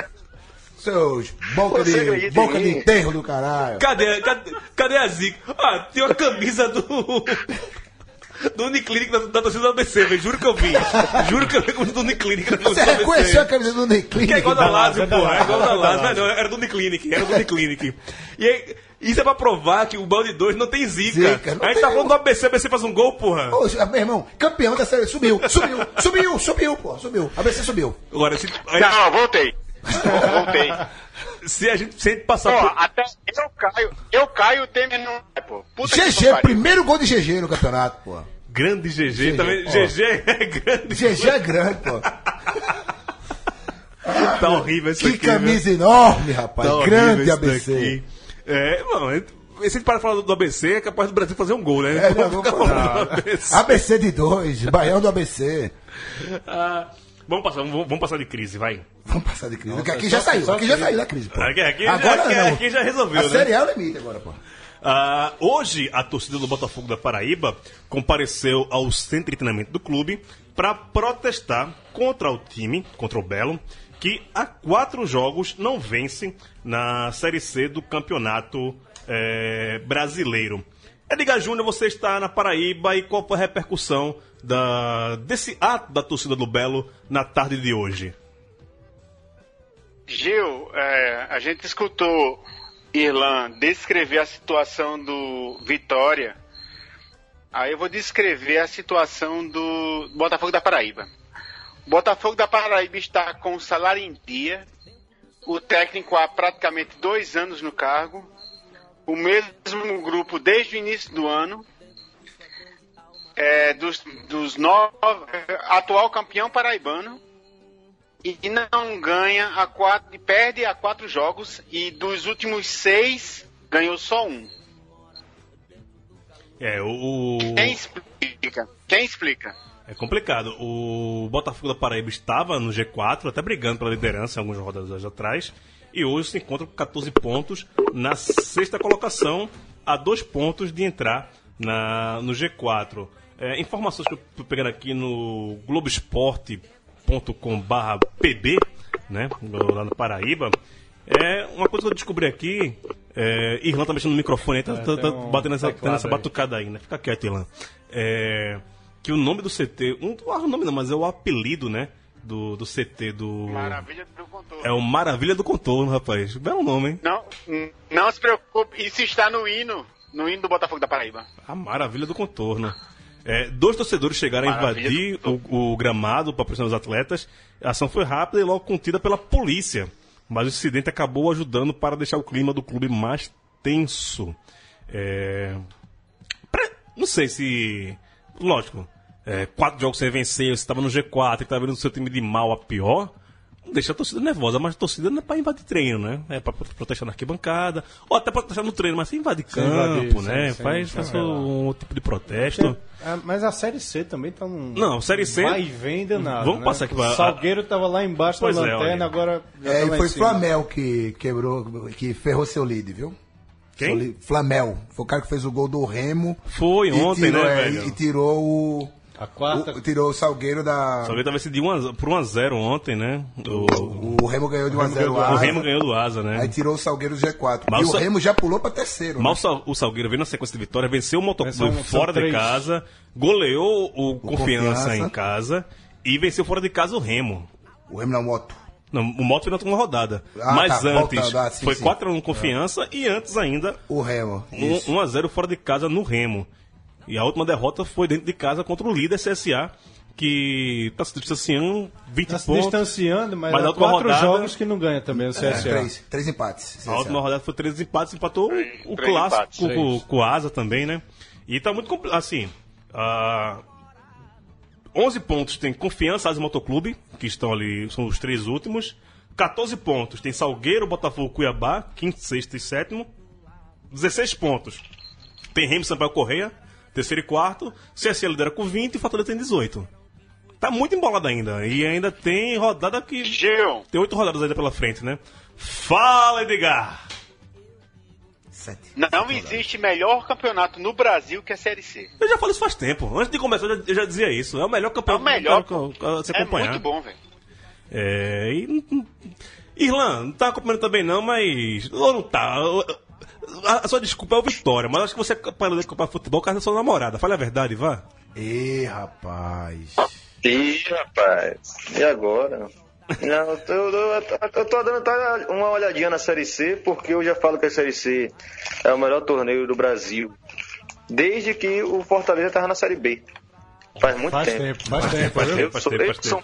Seus boca Você de, boca de enterro do caralho. cadê, cadê, cadê a Zica? Ah, tem uma camisa do. Do Uniclinic da, da torcida do ABC, velho. Juro que eu vi. Juro que eu vi como do Uniclinic da Você torcida do ABC. reconheceu a camisa do Que é Uniclinic? igual da Lazio, da pô. É igual da Lazio, da Lazio. Não, era do Uniclinic. Era do Uniclinic. E aí, isso é pra provar que o balde 2 não tem zica. Zica, não a gente tem tá falando do ABC, ABC faz um gol, porra. Ô, meu irmão, campeão da série, subiu, subiu, subiu, subiu, pô, subiu. ABC subiu. Agora, se, Não, voltei. Voltei. se a gente, se a gente passar Ó, por... até eu caio, eu caio, o Temer não vai, pô. Puta que GG, primeiro gol de GG no campeonato, pô. Grande GG, GG, também. ó. GG é grande. GG é grande, pô. Tá horrível isso Que aqui. camisa viu? enorme, rapaz. Tá grande ABC. daqui. É, mano, se a gente para de falar do ABC, é capaz do Brasil fazer um gol, né? É, não, ABC. ABC de dois, Baião do ABC. Ah, vamos, passar, vamos, vamos passar de crise, vai. Vamos passar de crise. Porque aqui já saiu, aqui já saiu da crise, pô. Aqui, aqui Agora já, aqui, não. aqui já resolveu, A né? Série é o limite agora, pô. Ah, hoje, a torcida do Botafogo da Paraíba compareceu ao centro de treinamento do clube para protestar contra o time, contra o Belo, que há quatro jogos não vence na Série C do Campeonato eh, Brasileiro. Edgar Júnior, você está na Paraíba e qual foi a repercussão da, desse ato da torcida do Belo na tarde de hoje? Gil, é, a gente escutou Irlan descrever a situação do Vitória. Aí eu vou descrever a situação do Botafogo da Paraíba. O Botafogo da Paraíba está com o salário em dia, o técnico há praticamente dois anos no cargo, o mesmo grupo desde o início do ano, é, dos, dos nove, atual campeão paraibano, e não ganha a quatro, perde a quatro jogos e dos últimos seis ganhou só um. É, o. Quem explica? Quem explica? É complicado. O Botafogo da Paraíba estava no G4, até brigando pela liderança em algumas rodadas atrás, e hoje se encontra com 14 pontos na sexta colocação, a dois pontos de entrar na, no G4. É, informações que eu estou pegando aqui no globoesporte.com/pb, né, lá no Paraíba. É uma coisa que eu descobri aqui. É, Irlan tá mexendo no microfone aí, tá, É, tá- tá um batendo essa, nessa batucada aí, né? Fica quieto, Irlan. É, que o nome do CT, um, ah, o nome não, mas é o apelido, né? Do, do CT do. Maravilha do contorno. É o Maravilha do Contorno, rapaz. Belo nome, hein? Não, não se preocupe, isso está no hino, no hino do Botafogo da Paraíba. A Maravilha do Contorno. É, dois torcedores chegaram a Maravilha invadir do o, o gramado para pressionar os atletas. A ação foi rápida e logo contida pela polícia. Mas o incidente acabou ajudando para deixar o clima do clube mais tenso. É, pra- Não sei se. Lógico, é, quatro jogos sem vencer, você estava no G4 e estava vendo o seu time de mal a pior. Não deixa a torcida nervosa, mas a torcida não é para invadir treino, né? É para protestar na arquibancada, ou até protestar no treino, mas sem invadir Sem campo, invadir, né? sem- faz sem- faz sem- um tipo de protesto. Ah, mas a Série C também tá num. Não, Série C- Vai e vem danado. Vamos né? passar aqui pra- O Salgueiro tava lá embaixo Pois na é, lanterna, olha. agora. já É, tá e foi. Flamel que quebrou, que ferrou seu líder, viu? Quem? Flamel. Foi o cara que fez o gol do Remo. Foi ontem, tirou, né, é, velho? E tirou o, A quarta. o- Tirou o Salgueiro da. Só que talvez de 1 a, por 1x0 ontem, né? O, O Remo ganhou de 1x0 ganhou do o o. Remo ganhou do Asa, né? Aí tirou o Salgueiro do G4. Mas e o o Sa- Remo já pulou pra terceiro. Mas né? o, Sal- o Salgueiro veio na sequência de vitória, venceu o Motoclube fora de casa, goleou o, confiança, Confiança. em casa e venceu fora de casa o Remo. O Remo na moto. Não, o Moto foi na última rodada. Ah, Mas tá, antes voltando, ah, sim, foi sim. 4x1 confiança e antes ainda O Remo. Isso. 1x0 fora de casa no Remo. E a última derrota foi dentro de casa contra o líder CSA, que está se distanciando 20 Tá se pontos. distanciando, mas, Mas há última quatro rodada- jogos que não ganha também o CSA. É, três, três empates. A última rodada foi três empates, empatou Três- o três clássico empates. com, com o Asa também, né? E tá muito complicado. Assim, ah, 11 pontos tem Confiança, Asa e Motoclube, que estão ali, são os três últimos. 14 pontos tem Salgueiro, Botafogo, Cuiabá, quinto, sexto e sétimo. 16 pontos tem Remo Sampaio Correia, terceiro e quarto. CSA lidera com 20 e Fortaleza tem 18. Tá muito embolado ainda. E ainda tem rodada que Gil, tem oito rodadas ainda pela frente, né? Fala, Edgar! Sete. não existe melhor campeonato no Brasil que a Série C. Eu já falei isso faz tempo. Antes de começar, eu já, eu já dizia isso. É o melhor É campeonato o melhor, que eu- que eu- que você É acompanhar. muito bom, velho. É, e, Irlan, não tá acompanhando também não, mas. Ou não tá. A, a sua desculpa é o Vitória, mas acho que você parou de acompanhar futebol por causa da sua namorada. Fale a verdade, vá. Ih, rapaz. Ih, rapaz, e agora? Não, eu, tô- eu, eu, eu tô dando tá, uma olhadinha na Série C, porque eu já falo que a Série C é o melhor torneio do Brasil. Desde que o Fortaleza tava na Série B. Faz muito Faz tempo. tempo, faz tempo. faz tempo. Eu sou, tempo, eu faz sou-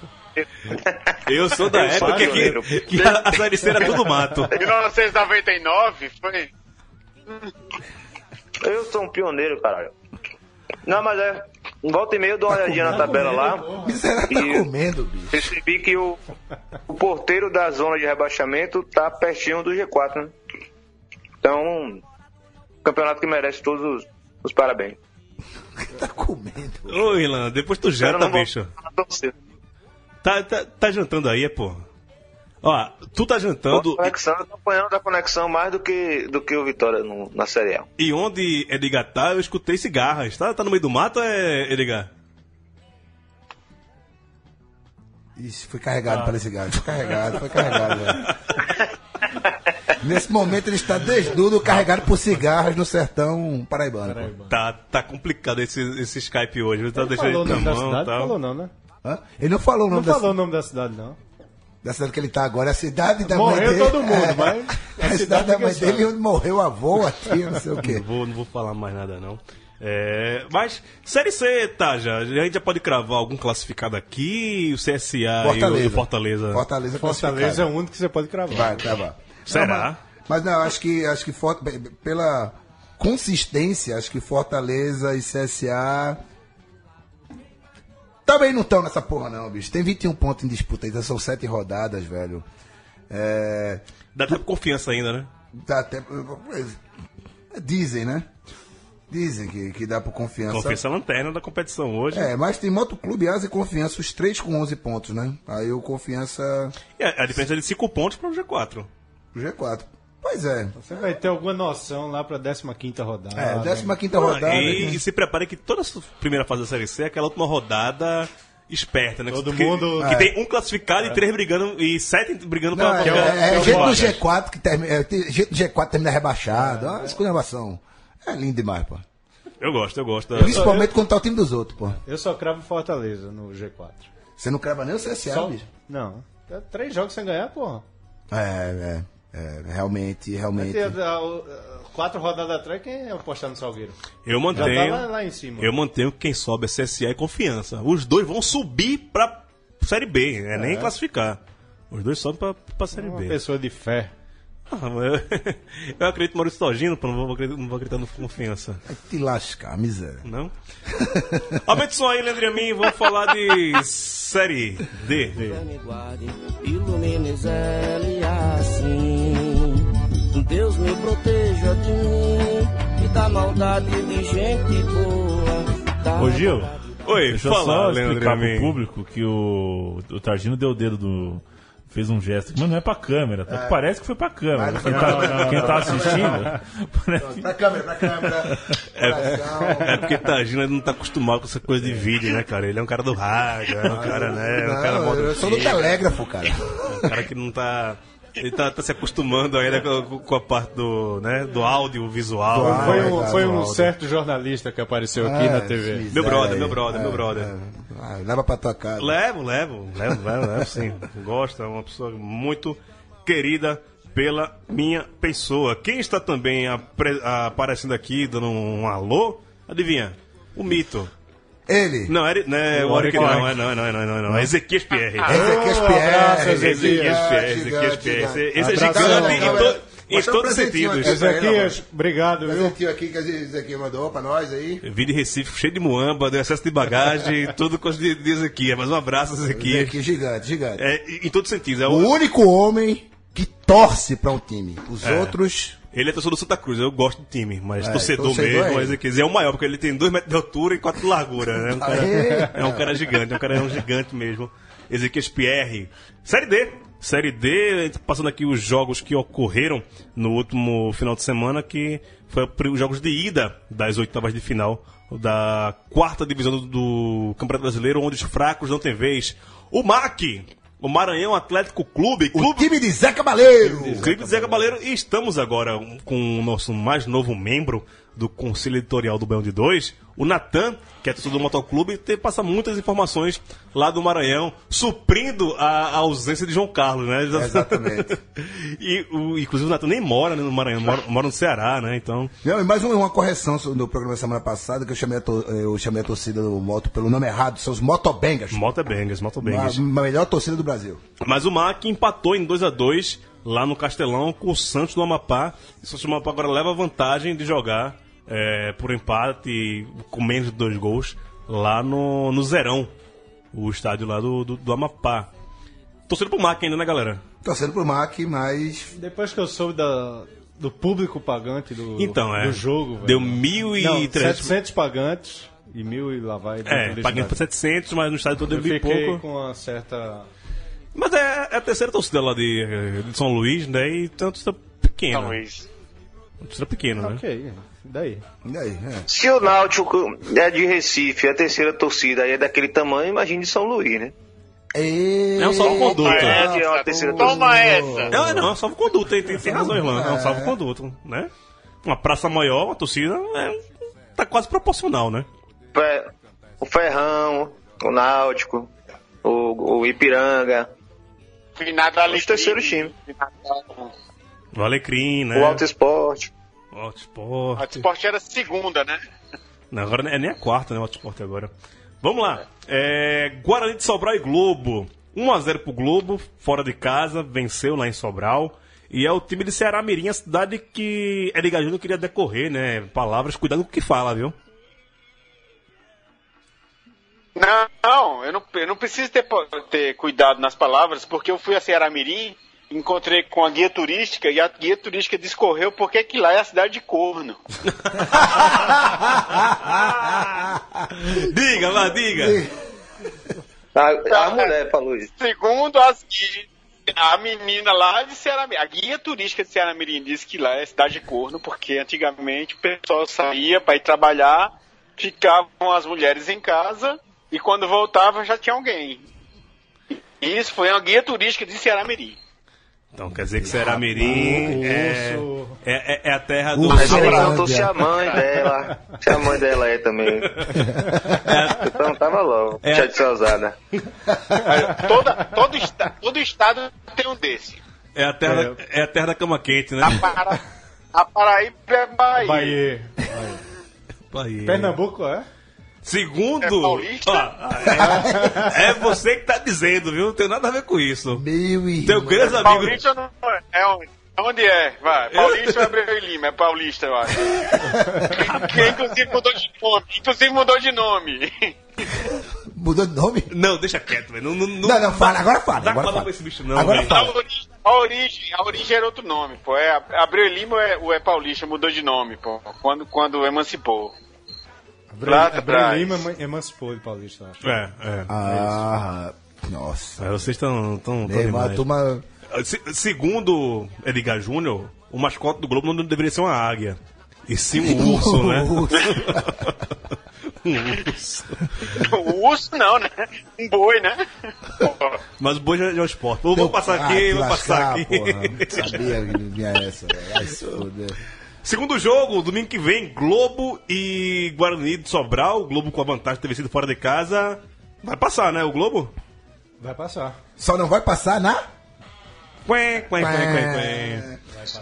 Eu sou da época que, que a, a série C era tudo mato. 1999 foi. Eu sou um pioneiro, caralho. Não, mas é. Volta e meia eu dou uma olhadinha na tabela lá. Miserável tá E- comendo, bicho. Percebi que o, o porteiro da zona de rebaixamento tá pertinho do G4, né? Então, campeonato que merece todos os, os parabéns. Tá comendo. Ô, Irlan, depois tu janta, bicho. Tá, tá, tá jantando aí, é, pô? Ó, tu tá Boa jantando. conexão, eu tô apanhando da conexão mais do que, do que o Vitória no- na Série A. E onde Edgar tá, eu escutei cigarras. Tá, tá no meio do mato, é, Edgar? Isso, foi carregado para esse gato. Foi carregado, foi carregado, velho. Nesse momento ele está desnudo, carregado por cigarros no sertão paraibano. Tá, tá complicado esse, esse Skype hoje. Ele tá Ele deixando falou o ele nome na da mão cidade? tal. Falou não, né? Hã? Ele não falou o Não nome da, falou o nome da cidade, não. Da cidade que ele está agora, é a cidade da Morreu mãe dele. todo mundo, é, mas a, a cidade cidade da mãe dele onde morreu o avô, a tia, não sei o Não quê. vou, não vou falar mais nada, não. É, mas, Série C, tá, já. A gente já pode cravar algum classificado aqui, o CSA e o, Fortaleza. e o Fortaleza. Fortaleza, Fortaleza é classificado. o único que você pode cravar. Vai, cravar. Será? Não, mas, mas não, acho que, acho que pela consistência, acho que Fortaleza e CSA também não estão nessa porra, não, bicho. Tem 21 pontos em disputa, ainda são 7 rodadas, velho. É, Dá até confiança ainda, né? dá até, dizem, né? Dizem que, que dá por confiança. Confiança é lanterna da competição hoje. É, mas tem Motoclube, Asa e Confiança, os três com 11 pontos, né? Aí o Confiança a, a diferença é de 5 pontos para o G4. pro G4. Pois é. Você vai ter alguma noção lá pra 15 rodada. É, 15 quinta Ah, rodada. e, né? e se prepare que toda essa primeira fase da Série C é aquela última rodada esperta, né? Todo que, mundo- Que É. tem um classificado e três brigando, e sete brigando Não, pra é, é, é gente do vagas. G4 que termina. É, gente do G4 termina rebaixado. Ah, esculhambação. É lindo demais, pô. Eu gosto, eu gosto. Principalmente quando tá o time dos outros, pô. Eu só cravo Fortaleza no G4. Você não crava nem o CSA, Só- bicho. Não. É três jogos sem ganhar, porra. É, é, é, realmente, realmente. Quatro rodadas atrás, quem é apostar no Salgueiro? Eu Já mantenho. lá, lá em cima. Eu mantenho que quem sobe é CSA e confiança. Os dois vão subir pra Série B, é nem classificar. Os dois sobem pra, pra Série Uma B. pessoa de fé. Ah, mas eu, acredito no Maurício Togino, pô, não vou, acreditar- não vou acreditar no confiança. Vai te lascar, miséria. Não? Aumenta o som aí, Leandro e a mim, vamos falar de Série D. me guarde, ilumine Zélia assim. Deus me proteja de mim e da maldade de gente boa. Ô Gil, Oi, deixa eu fala, só Leandro explicar a pro mim. público que o, o Targino deu o dedo do. Fez um gesto, mas não é pra câmera, tá? Parece que foi pra câmera. Quem tá, quem tá assistindo. parece- Pra câmera, pra câmera. Coração. É porque Tagino não tá acostumado com essa coisa de vídeo, né, cara? Ele é um cara do rádio, é um cara, né? É um cara Não, eu sou do telégrafo, cara. Um cara que não tá. Ele tá, tá se acostumando ainda com, com a parte do, né, do áudio visual. Do Foi Ah, um, é, foi um certo jornalista que apareceu aqui Ah, na TV. miséria Meu brother, meu brother, meu É, brother. é. Ah, leva pra tua casa. Levo, levo, levo, levo, levo sim. Gosto, é uma pessoa muito querida pela minha pessoa. Quem está também apre- aparecendo aqui, dando um alô, adivinha? O mito. Ele. Não, é, não é o Oric, não, é não, é não, é não, é não, é não. É Ezequias Pierre. Ezequias Ô, Pierre. Ezequias Ezequias. Pierre, Ezequias Pierre. Esse, é gigante to- em todos os sentidos. Ezequias, obrigado, viu? Presentinho aqui que a Ezequiel mandou pra nós aí. Vi de Recife cheio de muamba, deu excesso de bagagem, tudo com de, de Ezequias. Mas um abraço, Ezequias. Ezequiel gigante, gigante. É, em todos os sentidos. É O o, único homem que torce pra um time. Os outros. Ele é torcedor do Santa Cruz, eu gosto do time, mas É, torcedor, torcedor mesmo, é é o maior, porque ele tem 2 metros de altura e 4 de largura, né? É um cara, é um cara gigante, é um cara é um gigante mesmo. Ezequias Pierre. Série D. Série D, tá passando aqui os jogos que ocorreram no último final de semana, que foi os jogos de ida das oitavas de final da quarta divisão do, do Campeonato Brasileiro, onde os fracos não têm vez. O MAC, o Maranhão Atlético Clube, O clube time de Zé Cabaleiro. Clipe Zé Cabaleiro e estamos agora com o nosso mais novo membro do Conselho Editorial do Baião de 2, o Natan, que é torcedor do Motoclube, te passa muitas informações lá do Maranhão, suprindo a, a ausência de João Carlos, né? Exatamente. e o, inclusive o Natan nem mora né, no Maranhão, mora, mora no Ceará, né? Então, Não, e mais uma, uma correção no programa da semana passada, que eu chamei a, to- eu chamei a torcida do Moto pelo nome errado, são os Motobengas. Motobengas, A, Motobengas. a melhor torcida do Brasil. Mas o MAC empatou em 2 a 2 lá no Castelão com o Santos do Amapá. E o Santos do Amapá agora leva vantagem de jogar é, por empate com menos de dois gols lá no, no Zerão, o estádio lá do, do, do Amapá. Torcendo pro MAC ainda, né, galera? Torcendo pro MAC, mas. Depois que eu soube da, do público pagante do, Então, é. do jogo, velho. Deu Não, 1.300. 700 pagantes e mil e lá vai. É, dentro do paguei por estádio. 700, mas no estádio todo Eu deu fiquei pouco. com uma certa... Mas é, é a terceira torcida lá de, de São Luís, né? E tem uma torcida pequena. São Luís. Torcida pequena, né? Ok, daí. E aí? É. Se o Náutico é de Recife, a terceira torcida aí é daquele tamanho, imagine de São Luís, né? Ei, É um salvo-conduto. É, é uma terceira Toma essa! Não, é não, é um salvo-conduto, tem, tem, tem razão, Irlan. É um salvo-conduto, né? Uma praça maior, uma torcida, é, tá quase proporcional, né? O Ferrão, o Náutico, o, o Ipiranga, Finado os terceiros times. O Alecrim, né? O Alto Esporte. Autosport. esporte era segunda, né? Não, agora é nem a quarta, né? O Autosport agora. Vamos lá. É, Guarani de Sobral e Globo. 1x0 pro Globo, fora de casa, venceu lá em Sobral. E é o time de Ceará Mirim, a cidade que Edgar Júnior queria decorrer, né? Palavras, cuidado com o que fala, viu? Não, não, eu não, eu não preciso ter, ter cuidado nas palavras, porque eu fui a Ceará Mirim, encontrei com a guia turística e a guia turística discorreu porque que lá é a cidade de corno. diga, lá, diga. A, a mulher falou isso. Segundo as guias, a menina lá de Ceará Mirim, a guia turística de Ceará Mirim disse que lá é cidade de corno, porque antigamente o pessoal saía para ir trabalhar, ficavam as mulheres em casa e quando voltavam já tinha alguém. Isso foi uma guia turística de Ceará Mirim. Então quer dizer que Ceará Mirim é, é, é- é a terra do. Mas ele perguntou se a mãe dela. Se a mãe dela é também. Então tava logo. É. Já de ser ousada. Toda, todo, esta, todo estado tem um desse. É a terra, é a terra da cama quente, né? A, Para, a Paraíba é Bahia. Bahia. Bahia. Pernambuco, é? Segundo. É paulista? Ó, é, é você que tá dizendo, viu? Não tem nada a ver com isso. Meu irmão. Teu grande amigo. Paulista não é. é onde? Onde é? Vai. Paulista ou Abreu e Lima? É Paulista, eu acho. Que inclusive mudou de nome. Inclusive mudou de nome. Mudou de nome? Não, deixa quieto, velho. Não, não, não, Não, não, fala, agora fala. Dá Agora fala esse bicho, não. Agora fala. origem, a origem, a origem era outro nome, pô. É, Abreu e Lima é, o é paulista, mudou de nome, pô. Quando, quando emancipou. Lá Abreu atrás. Lima eman- emancipou de Paulista, eu acho. É, é. Ah, nossa. É, Vocês estão. tão, tão a turma. Se- segundo Edgar Júnior, o mascote do Globo não deveria ser uma águia. E sim um urso, né? um urso. O urso não, né? Um boi, né? Pô. Mas o boi já, já é o esporte. Vou, vou passar Ah, aqui, que vou passar lascar, aqui. porra. Não sabia que vinha essa, velho. Vai se foder. Segundo jogo, domingo que vem, Globo e Guarani de Sobral. O Globo com a vantagem de ter vencido fora de casa. Vai passar, né? O Globo? Vai passar. Só não vai passar na. Quen, quen, quen, quen.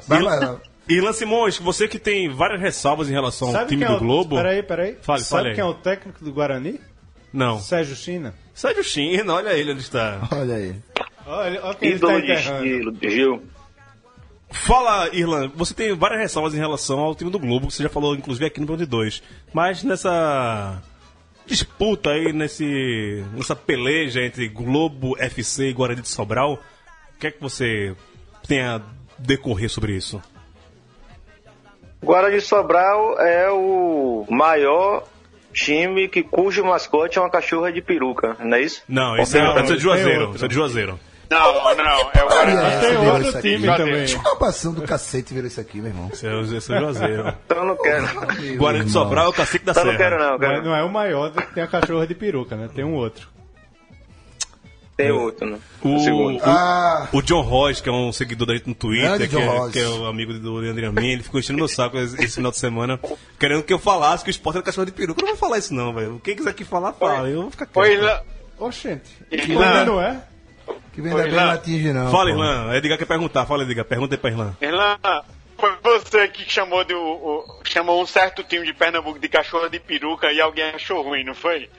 Vai, vai. Irlan Simões, você que tem várias ressalvas em relação ao time quem é do o... Globo. Peraí, peraí. Fale, Sabe fale aí. quem é o técnico do Guarani? Não. Sérgio China. Sérgio China, olha ele onde está. Olha aí. Olha, olha quem ele tá Ídolo de enterrando. estilo, Gil. Fala, Irlan, você tem várias ressalvas em relação ao time do Globo, que você já falou, inclusive, aqui no Band 2. Mas nessa disputa aí, nesse, nessa peleja entre Globo, FC e Guarani de Sobral, o que é que você tem a decorrer sobre isso? Guarani de Sobral é o maior time que cujo mascote é uma cachorra de peruca, não é isso? Não, esse é, esse é de Juazeiro. Esse é de Juazeiro. Não, não, é o Guarani. Olha, Tem outro isso aqui. time também. Escopação do cacete virou isso aqui, meu irmão. Esse é, é Juazeiro. Então eu não quero. Guarani de Sobral é o cacique da Então eu Serra. não quero não, Não é, quero. não é o maior que tem a cachorra de peruca, né? Tem um outro. Tem outro, né? O, segundo. o, Ah, o John Ross, que é um seguidor da gente no Twitter, que é, que é o amigo do Leandro Amin, ele ficou enchendo meu saco esse, esse final de semana, querendo que eu falasse que o esporte era cachorro de peruca. Eu não vou falar isso não, velho. Quem quiser aqui falar, fala. Eu vou ficar Oi, quieto. Irlan. Oxente. Ainda não é? Que vem da bem Irlan. não atinge, não. Fala, pô. Irlan. Edgar quer perguntar. Fala, Edgar. Pergunta aí pra Irlan. Irlan, foi você que chamou, de, o, o- chamou um certo time de Pernambuco de cachorra de peruca e alguém achou ruim, não foi?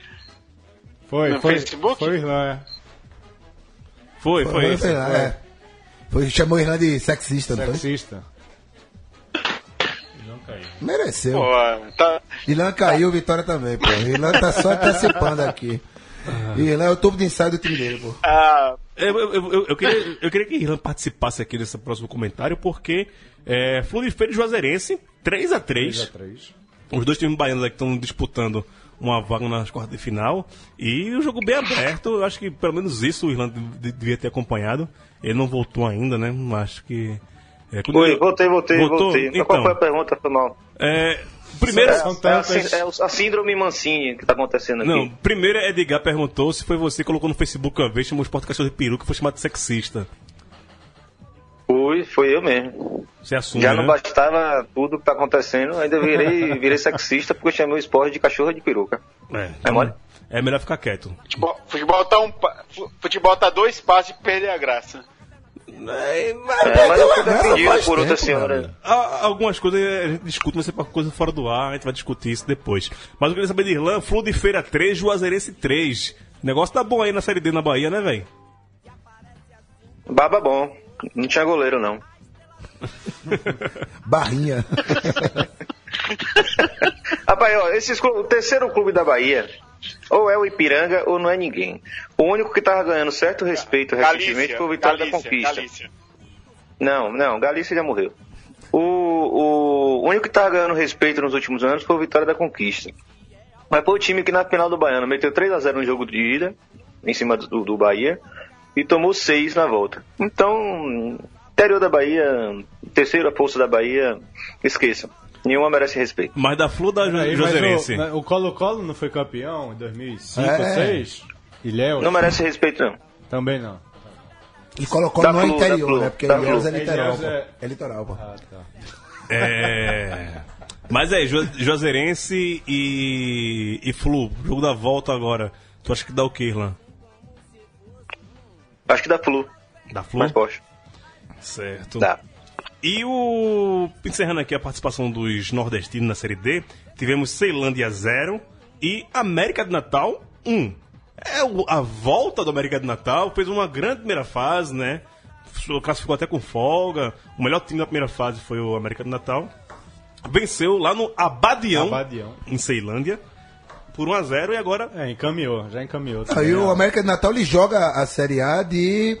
Foi, No foi. Facebook? Foi o Irlan, é. Foi, foi, Foi, isso. sei lá, é. Foi, chamou Irlanda de sexista, não foi? Sexista. Mereceu. Pô, tá, Irlanda caiu, Vitória também, pô. Irlanda tá só antecipando aqui. Irlanda é o topo de ensaio do time dele, pô. ah, Eu, eu, eu, eu queria, eu queria que Irlan participasse aqui nesse próximo comentário, porque é, Fluminense e Juazeirense, 3x3. 3. Os dois times baianos aqui estão disputando uma vaga nas quartas de final. E o jogo bem aberto. Eu acho que pelo menos isso o Irlanda de- devia ter acompanhado. Ele não voltou ainda, né? Mas acho que. É, Oi, voltei, voltei, Voltou? voltei. Então. Qual foi a pergunta? Foi mal. É, Primeiro, É, São é tantas. é a síndrome Mancini que tá acontecendo aqui. não, primeiro Edgar perguntou se foi você que colocou no Facebook uma vez, chamou o Esporte Cachorro de Peruca, foi chamado de sexista. Fui, foi eu mesmo. Você assume, Já né? não bastava tudo que tá acontecendo, ainda virei, virei sexista porque eu chamei o esporte de cachorro de peruca. É, É mole? é melhor ficar quieto. Futebol, futebol tá um futebol tá dois passos de perder a graça. É, mas eu fui defendido por outra senhora. Algumas coisas a gente discute, mas é pra coisa fora do ar, a gente vai discutir isso depois. Mas eu queria saber de Irlã, Flu de Feira 3, Juazeirense 3. O negócio tá bom aí na Série D na Bahia, né, velho? Baba bom. Não tinha goleiro, não. Barrinha. Rapaz, ó, esses clu- o terceiro clube da Bahia, ou é o Ipiranga ou não é ninguém. O único que tava ganhando certo respeito recentemente foi o Vitória da Galícia, Conquista. Galícia. Não, não, Galícia já morreu. O, o único que tava ganhando respeito nos últimos anos foi o Vitória da Conquista. Mas foi o time que na final do Baiano meteu 3 a 0 no jogo de ida, em cima do, do Bahia, e tomou 6 na volta. Então, interior da Bahia, terceira força da Bahia, esqueçam. Nenhuma merece respeito. Mas da Flu da Aí, mas Juazeirense. o- o Colo-Colo não foi campeão em 2005 É. ou 2006? Ilhéus? Não merece respeito, não. Também não. E colocou Da no Flu, da interior, Flu, né? Porque da Ilhéus é literal, é- É literal, pô. Ah, tá. É. Mas é, Ju- Juazeirense e, e Flu, jogo da volta agora. Tu acha que dá o que, Irlã? Acho que dá Flu, Da Flu? mais forte. Certo. Dá. E o. Encerrando aqui a participação dos nordestinos na Série D, tivemos Ceilândia 0 e América de Natal 1. É o- a volta do América de Natal, fez uma grande primeira fase, né? Classificou até com folga. O melhor time da primeira fase foi o América de Natal. Venceu lá no Abadião, Abadião. em Ceilândia, por 1 a 0 e agora É, encaminhou, já encaminhou. Aí o América de Natal ele joga a Série A de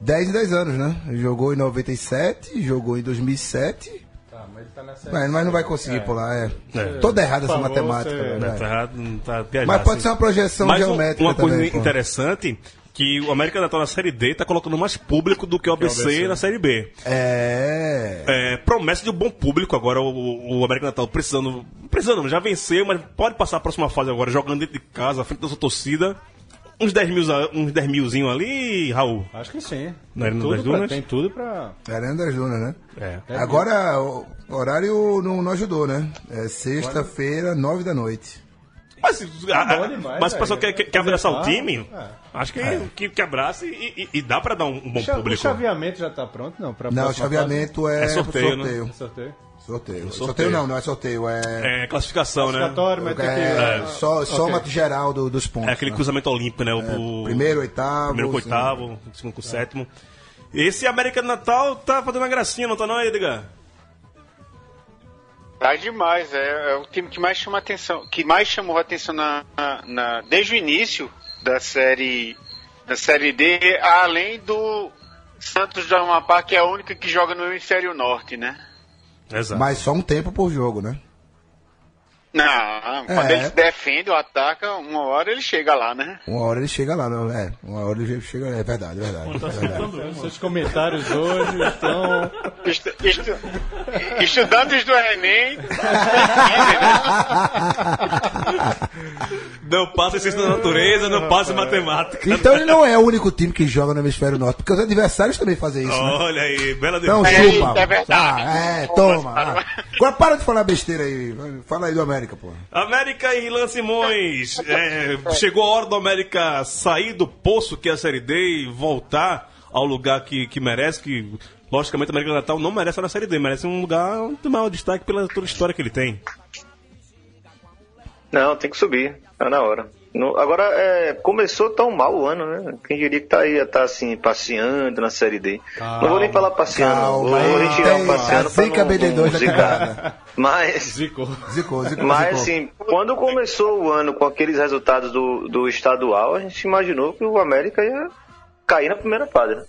10 em 10 anos, né? Ele jogou em 97, jogou em 2007, Tá, mas ele tá na série. mas, mas não vai conseguir pular, é. É. Toda errada essa favor, matemática, você- né, Tá errado, não tá Mas pode assim. ser uma projeção Mas um- geométrica uma coisa também, pô. interessante que o América Natal na Série D tá colocando mais público do que o ABC, ABC. na Série B. É. É, promessa de um bom público agora, o, o América Natal precisando, precisando, já venceu, mas pode passar a próxima fase agora, jogando dentro de casa, à frente da sua torcida. Uns 10 mil, uns 10 milzinho ali, Raul. Acho que sim. Na Arena Tem das tudo pra- Dunas? Tem tudo pra. Arena das Dunas, né? É. Agora, o horário não, não ajudou, né? É sexta-feira, nove da noite. Mas, a- a- demais, mas o pessoal quer, quer, quer abraçar o Fazer time, é. acho que, que, que abraça e, e- e dá pra dar um, um bom O público. chaveamento já tá pronto? Não, pra Não, o chaveamento é, É sorteio, né? sorteio. Sorteio. Sorteio. sorteio. não, não é sorteio, é, É classificação, né? Classificatório, mas tem que. é, só, soma Ok. geral do- dos pontos. É aquele né? cruzamento olímpico, né? O, o- Primeiro, oitavo. primeiro com sim. oitavo, segundo com sétimo. Esse América do Natal tá fazendo uma gracinha, não tá não, Edgar? Tá demais, é, é o time que mais chama atenção, que mais chamou a atenção na, na- na- desde o início da série da série D, além do Santos do Amapá, que é a única que joga no hemisfério norte, né? Exato. Mas só um tempo por jogo, né? Não, quando É. ele se defende ou ataca, uma hora ele chega lá, né? Uma hora ele chega lá, não, é. Uma hora ele chega. É verdade, é verdade. É verdade. Seus comentários hoje estão. Estu- estu- estudantes do Enem. Não passa em ciência da natureza, não passa em matemática. Então ele não é o único time que joga no hemisfério norte, porque os adversários também fazem isso, né? Olha aí, bela Então defesa. chupa. é verdade. Ah, é, toma. ah. Agora para de falar besteira aí. Fala aí do América, pô. América e Ilan Simões. é, chegou a hora do América sair do poço que é a Série D e voltar ao lugar que, que merece, que logicamente o América do Natal não merece na Série D, merece um lugar de maior destaque pela toda a história que ele tem. Não, tem que subir. Tá na hora. No- agora, é, começou tão mal o ano, né? Quem diria que tá aí, tá assim, passeando na Série D. não vou nem falar passeando, calma, vou, retirar tem o passeando a pra não, BD2 não zicar. Mas, Zicou. Zicou, zicou, mas zicou. assim, quando começou o ano com aqueles resultados do, do estadual, a gente imaginou que o América ia cair na primeira fase, né?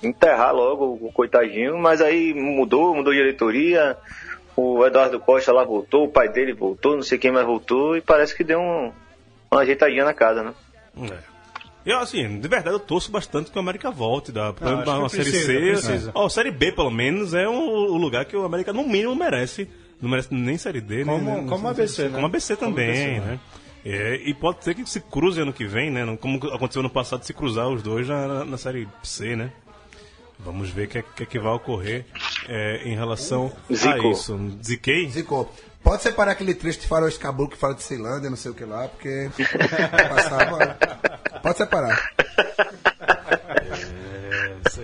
Enterrar logo o coitadinho, mas aí mudou, mudou diretoria, o Eduardo Costa lá voltou, o pai dele voltou, não sei quem mais voltou, e parece que deu um, uma ajeitadinha na casa, né? É. Eu, assim, de verdade, eu torço bastante que o América volte da, pra, pra uma Série precisa, C. precisa. Ó, Série B, pelo menos, é um, o lugar que o América, no mínimo, merece Não merece nem Série D, Como- né? como ABC, né? Como ABC também, ABC, né? É, e pode ser que se cruze ano que vem, né? Como aconteceu ano passado, se cruzar os dois na, na Série C, né? Vamos ver o que, é- que, é que vai ocorrer é, em relação a Zicou. isso. Ziquei? Zicou. Pode separar aquele trecho de Faroeste Caboclo que fala de Ceilândia, não sei o que lá, porque passava. Pode separar.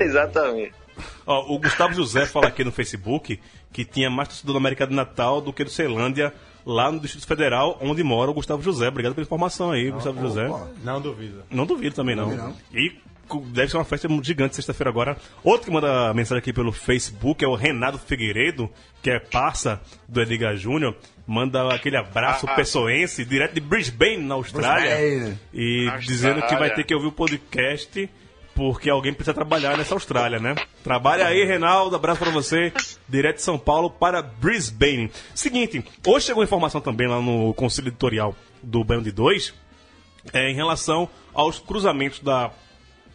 Exatamente. Ó, o Gustavo José fala aqui no Facebook que tinha mais torcedor da América do Natal do que do Ceilândia, lá no Distrito Federal, onde mora o Gustavo José. Obrigado pela informação aí, Gustavo José. Ó, Não duvido. Não duvido também, não. Não. E deve ser uma festa gigante sexta-feira agora. Outro que manda mensagem aqui pelo Facebook é o Renato Figueiredo, que é parça do Edgar Júnior. Manda aquele abraço pessoense, direto de Brisbane, na Austrália. Brisbane. E Austrália. dizendo que vai ter que ouvir o podcast porque alguém precisa trabalhar nessa Austrália, né? Trabalha aí, Reinaldo. Abraço pra você. Direto de São Paulo para Brisbane. Seguinte, hoje chegou informação também lá no Conselho Editorial do de 2 é, em relação aos cruzamentos da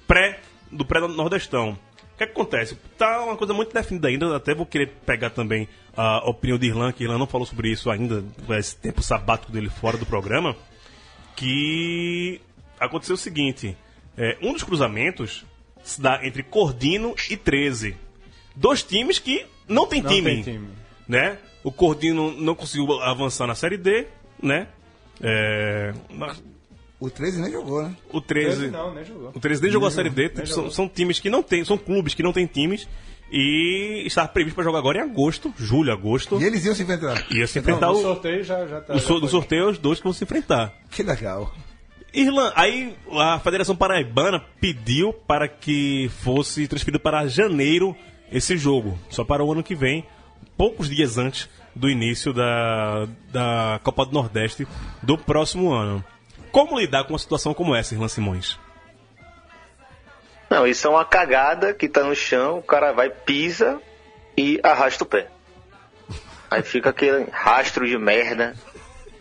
pré do pré-nordestão. O que, é que acontece? Tá uma coisa muito definida ainda, até vou querer pegar também a opinião de Irlan, que Irlan não falou sobre isso ainda, esse tempo sabático dele fora do programa, que aconteceu o seguinte, é, um dos cruzamentos se dá entre Cordino e 13. Dois times que não tem Não time. tem time. Né? O Cordino não conseguiu avançar na Série D, né? É, O 13 nem jogou, né? o 13, Não, nem jogou. o 13 nem jogou a Série D. tipo, são, são times que não tem, são clubes que não têm times e está previsto para jogar agora em agosto, julho, agosto. E eles iam se enfrentar. Ia se Não, enfrentar no o, sorteio já, já tá. o, já so- no foi. sorteio os dois que vão se enfrentar. Que legal. Irlan, aí a Federação Paraibana pediu para que fosse transferido para janeiro esse jogo, só para o ano que vem, poucos dias antes do início da, da Copa do Nordeste do próximo ano. Como lidar com uma situação como essa, Irlan Simões? Não, isso é uma cagada que tá no chão, o cara vai, pisa e arrasta o pé. Aí fica aquele rastro de merda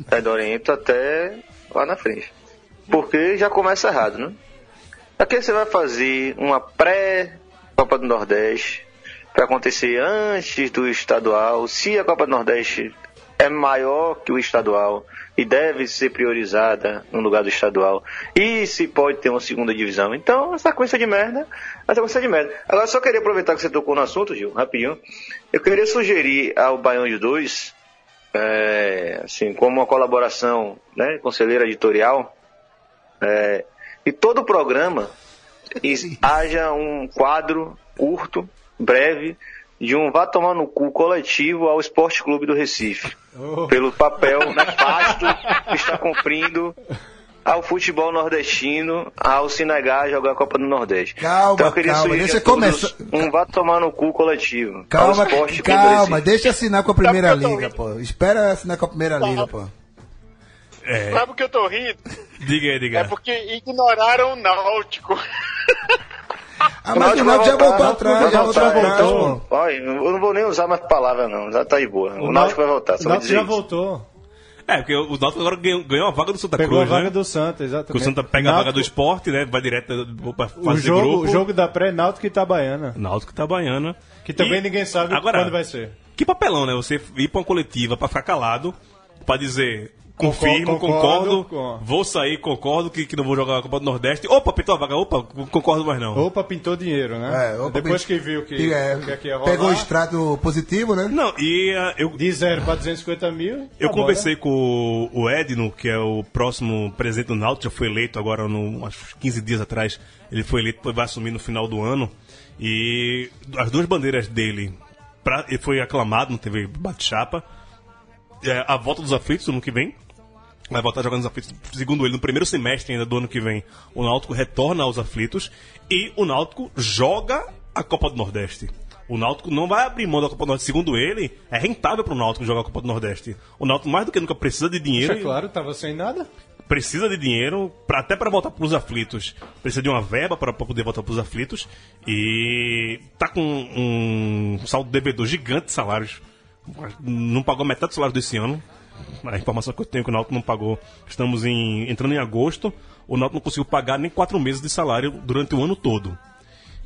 fedorento até lá na frente. Porque já começa errado, né? Aqui você vai fazer uma pré-Copa do Nordeste para acontecer antes do estadual. Se a Copa do Nordeste é maior que o estadual e deve ser priorizada no lugar do estadual. E se pode ter uma segunda divisão. Então, essa sequência de merda, essa sequência de merda. Agora, só queria aproveitar que você tocou no assunto, Gil, rapidinho. Eu queria sugerir ao Baião de Dois, é, assim, como uma colaboração, né, conselheira editorial, é, e todo o programa e haja um quadro curto, breve, de um vá tomar no cu coletivo ao Esporte Clube do Recife. Pelo papel nefasto que está cumprindo ao futebol nordestino, ao a jogar a Copa do Nordeste. Calma, então eu queria calma, deixa começar- um vá tomar no cu coletivo. ao Calma, Esporte Clube do calma, deixa assinar com a primeira tô liga, pô. Espera assinar com a primeira liga, pô. Sabe o que eu tô rindo? Diga aí, diga. É porque ignoraram o Náutico. Ah, mas o Náutico já voltou atrás, já voltou atrás. Olha, eu não vou nem usar mais palavra, não. Já tá de boa. O, Náutico vai voltar, só O Náutico dizer já voltou. É, porque o Náutico agora ganhou, ganhou a vaga do Santa Pegou Cruz, a vaga né? do Santa, Que o exatamente. Santa pega a vaga do Náutico- esporte, né? Vai direto pra O fase de jogo, grupo. o jogo da pré-Náutico e Itabaiana. Náutico Itabaiana. Que também E- ninguém sabe Agora, quando vai ser. Que papelão, né? Você ir pra uma coletiva pra ficar calado, pra dizer confirmo, Concordo, concordo, vou sair, concordo que, que não vou jogar a Copa do Nordeste. Opa, pintou a vaga, opa, concordo mais não. Opa, pintou dinheiro, né? É, opa, Depois que viu que, que é, que aqui ia rolar, pegou o extrato positivo, né? Não, e ah, eu, de 0 para 250 mil. Eu tá conversei com o- Edno, que é o próximo presidente do Náutico, já foi eleito agora, no, acho que 15 dias atrás, ele foi eleito, vai assumir no final do ano. E as duas bandeiras dele, pra, ele foi aclamado, não teve bate-chapa. É, a volta dos aflitos no ano que vem. Vai voltar jogando os aflitos, segundo ele, no primeiro semestre ainda do ano que vem. O Náutico retorna aos aflitos e o Náutico joga a Copa do Nordeste. O Náutico não vai abrir mão da Copa do Nordeste. Segundo ele, é rentável para o Náutico jogar a Copa do Nordeste. O Náutico, mais do que nunca, precisa de dinheiro. É claro, tava sem nada. Precisa de dinheiro, pra, até para voltar para os aflitos. Precisa de uma verba para poder voltar para os aflitos. E tá com um saldo devedor gigante de salários. Não pagou metade do salário desse ano. A informação que eu tenho é que o Náutico não pagou. Estamos em, entrando em agosto. O Náutico não conseguiu pagar nem quatro meses de salário durante o ano todo.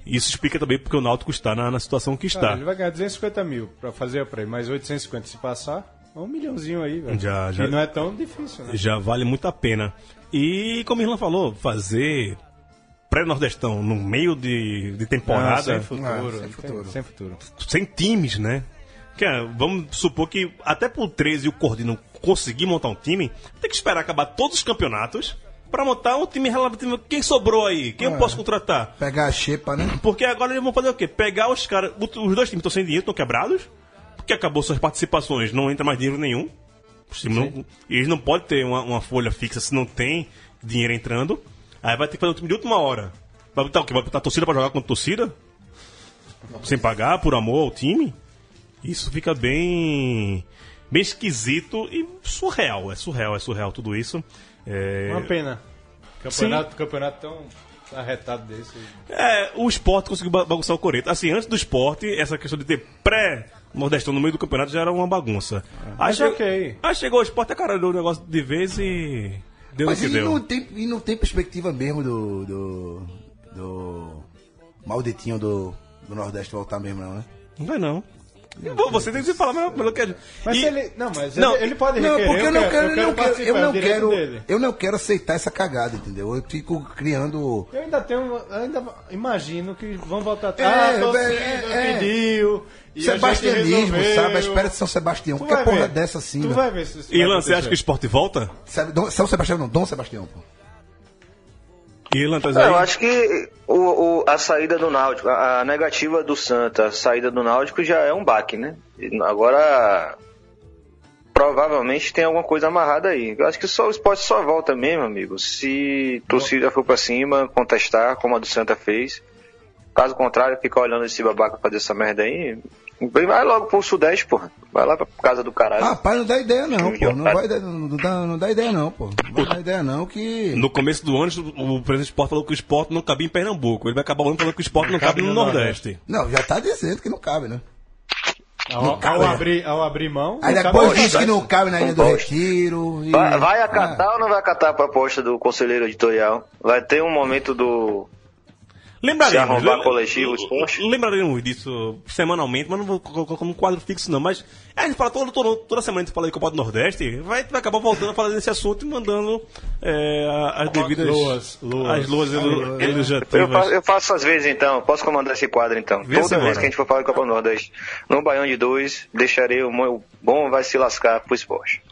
Isso explica também porque o Náutico está na, na situação que Cara, está. ele vai ganhar 250 mil pra fazer a prêmio, mais 850 se passar, é um milhãozinho aí, velho. Já, já. E não é tão difícil, né? Já vale muito a pena. E, como o Irlan falou, fazer pré-nordestão no meio de, de Não, temporada, sem futuro. Ah, sem sem futuro. Sem futuro. sem times, né? Que, é, vamos supor que até pro 13 e o Cordino conseguir montar um time, tem que esperar acabar todos os campeonatos para montar um time relativo. Quem sobrou aí? Quem eu É. posso contratar? Pegar a xepa, né? Porque agora eles vão fazer o quê? Pegar os caras. Os dois times estão sem dinheiro, estão quebrados. Porque acabou suas participações, não entra mais dinheiro nenhum. Não- eles não podem ter uma, uma folha fixa se não tem dinheiro entrando. Aí vai ter que fazer um time de última hora. Vai botar o quê? Vai botar a torcida pra jogar contra a torcida? Sem pagar, por amor ao time? Isso fica bem. bem esquisito e surreal. É surreal, é surreal tudo isso. É... Uma pena. Campeonato, campeonato tão arretado desse. É, o esporte conseguiu ba- bagunçar o Coreto. Assim, antes do esporte, essa questão de ter pré-nordestão no meio do campeonato já era uma bagunça. Aí, Mas che- ok. aí chegou o esporte, acaralhou o negócio de vez e. Deu no Mas que e deu. não, tem, e não tem perspectiva mesmo do. do. do malditinho do, do Nordeste voltar mesmo, não, né? Não vai não. Vo- Você tem que falar melhor, melhor que a gente. Mas E- ele. Não, mas Não, ele, ele pode Não, requerer. porque eu não quero, eu não quero, eu é não o direito quero, dele. eu não quero aceitar essa cagada, entendeu? Eu fico criando. Eu ainda tenho. Ainda imagino que vão voltar É, atrás. Ah, a torcida é, é. pediu. e Sebastianismo, sabe? A espera de São Sebastião. Tu vai porra ver. dessa assim, Tu velho. vai ver se isso Irlan, você acha que o esporte volta? Sabe, Dom- São Sebastião não, Dom Sebastião, pô. É, Eu acho que o, o- a saída do Náutico, a, a negativa do Santa, a saída do Náutico já é um baque, né? E Agora, provavelmente tem alguma coisa amarrada aí. Eu acho que só o esporte só volta mesmo, amigo, se torcida for pra cima, contestar, como a do Santa fez. Caso contrário, ficar olhando esse babaca fazer essa merda aí, vai logo pro Sudeste, porra. Vai lá pra casa do caralho. Rapaz, não dá ideia não, pô. Não, otário. vai, não, dá, não dá ideia não, pô. Não dá ideia não que... No começo do ano, o presidente do esporte falou que o esporte não cabia em Pernambuco. Ele vai acabar o ano falando que o esporte não cabe no Nordeste. Não, já tá dizendo que não cabe, né? Ao, ao abrir, ao abrir mão. Aí não depois cabe- diz que não cabe na Ilha do. Retiro. e- Vai, vai Ah, acatar ou não vai acatar a proposta do conselheiro editorial? Vai ter um momento do. Lembraremos. Se arrombar le- coletivo, esporte? Lembraremos disso semanalmente, mas não vou colocar como um quadro fixo, não. Mas a gente fala todo, todo- toda semana a gente fala de Copa do Nordeste, vai, vai acabar voltando a falar desse assunto e mandando é, as devidas. Loas, loas. As loas elu- Eu, eu faço às vezes então, posso comandar esse quadro então. Vê Toda semana. vez que a gente for falar de Copa do Nordeste, no Baião de dois, deixarei o meu bom vai se lascar pro esporte.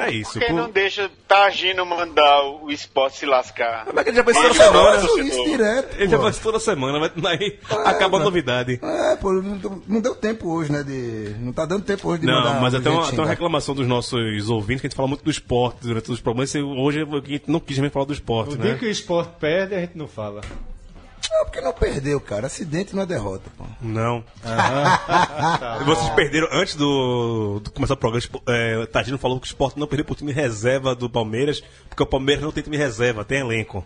É isso. Por que pô. não deixa Targino mandar o esporte se lascar? Mas que ele já faz toda semana. faço isso direto, Ele já faz toda semana, vai, vai acaba a novidade. É, pô, não, deu- não deu tempo hoje, né? De, não tá dando tempo hoje de Não, mandar mas até uma, até uma xingar. reclamação dos nossos ouvintes, que a gente fala muito do esporte durante os programas, e hoje a gente não quis mesmo falar do esporte, O né? dia que o esporte perde, a gente não fala. Não, porque não perdeu, cara. Acidente não é derrota, pô. Não. E Vocês perderam antes do, do começar o programa. É, Tadino falou que o esporte não perdeu pro time reserva do Palmeiras, porque o Palmeiras não tem time reserva, tem elenco.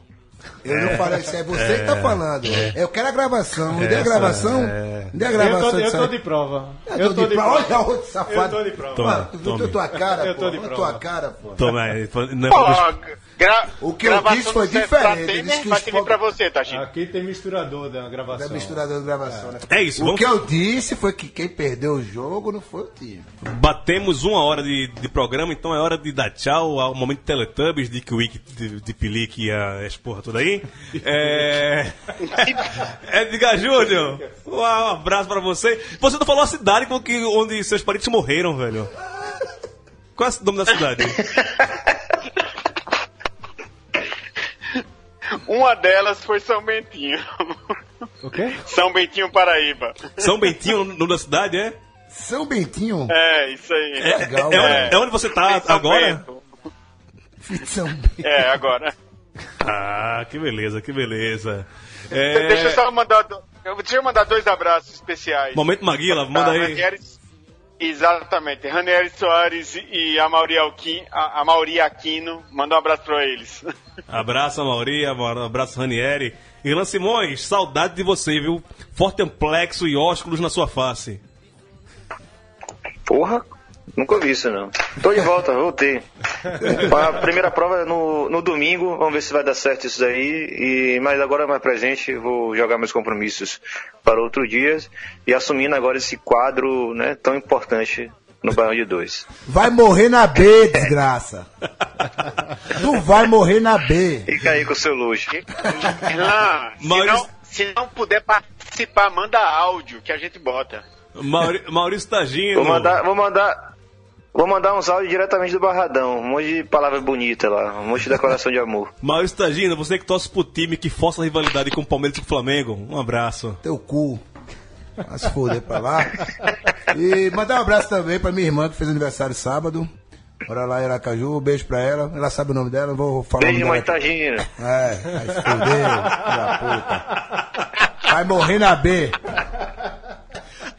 Eu não falei isso, é você que tá falando. Eu quero a gravação. Me dê a gravação. Me dê a Eu gravação tô, eu tô de prova. Eu tô de prova. Olha outro safado. Eu tô de prova. Toma, Mano, tu tua cara, Eu pô? tô de prova. tua cara, pô. Toma aí. Não é gra O que eu gravação disse foi diferente, ele disse que vai servir pra você, Targino. Aqui tem misturador da gravação. É misturador de gravação, né? É isso, O vamos- que eu disse foi que quem perdeu o jogo não foi o time. Batemos uma hora de, de programa, então é hora de dar tchau ao momento Teletubbies, Dick Wick, de, de Pilique e a esporra toda aí. É... Edgar Júnior, um abraço pra você. Você não falou a cidade com que, onde seus parentes morreram, velho. Qual é o nome da cidade? Uma delas foi São Bentinho. O quê? São Bentinho, Paraíba. São Bentinho, o nome da cidade, é? São Bentinho, É, isso aí. É, Legal, é, onde, é onde você tá São agora? Bento. São Bentinho. É, agora. Ah, que beleza, que beleza. É, Deixa eu só mandar. eu- Deixa eu mandar dois abraços especiais. Momento Maguila, manda Tá, aí. Exatamente. Ranieri Soares e a Mauri, Alquim, a, a Mauri Aquino. Manda um abraço pra eles. Abraço, Mauri, abraço, Ranieri. Irlan Simões, saudade de você, viu? Forte amplexo e ósculos na sua face. Porra, nunca vi isso não. Tô de volta, voltei. A primeira prova é no, no domingo, vamos ver se vai dar certo isso daí. E, mas agora mais presente, vou jogar meus compromissos para outro dia e assumindo agora esse quadro né, tão importante no bairro de dois. Vai morrer na B, desgraça. tu vai morrer na B. Fica aí com o seu luxo. Irlan, se, Maurício- não, se não puder participar, manda áudio que a gente bota. Mauri- Maurício Tagino. Vou mandar, vou mandar, vou mandar uns áudios diretamente do Barradão, um monte de palavras bonitas lá, um monte de declaração de amor. Maurício Tagino, você que torce pro time que força a rivalidade com o Palmeiras e com o Flamengo. Um abraço. Teu cu. Vai se foder pra lá. E mandar um abraço também pra minha irmã que fez aniversário sábado. Mora lá em Aracaju, um beijo pra ela. Ela sabe o nome dela, não vou falar Beijo, o mãe nome dela. Tagina. É, vai se fuder, filho da puta. Vai morrer na B.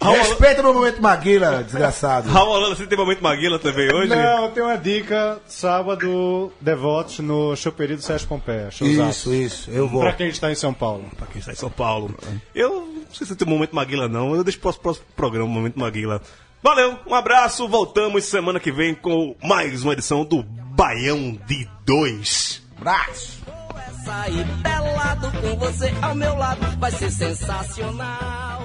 Respeita meu momento Maguila, desgraçado. Raul Holanda, você tem momento Maguila também hoje? Não, tem uma dica. Sábado, Devotos no Choperia do Sérgio Pompeia. Isso, isso, eu vou. Pra quem está em São Paulo. Pra quem está em São Paulo. Eu não sei se tem momento Maguila, não. Eu deixo pro próximo programa o momento Maguila. Valeu, um abraço. Voltamos semana que vem com mais uma edição do Baião de 2. Abraço. Sair pelado com você ao meu lado vai ser sensacional.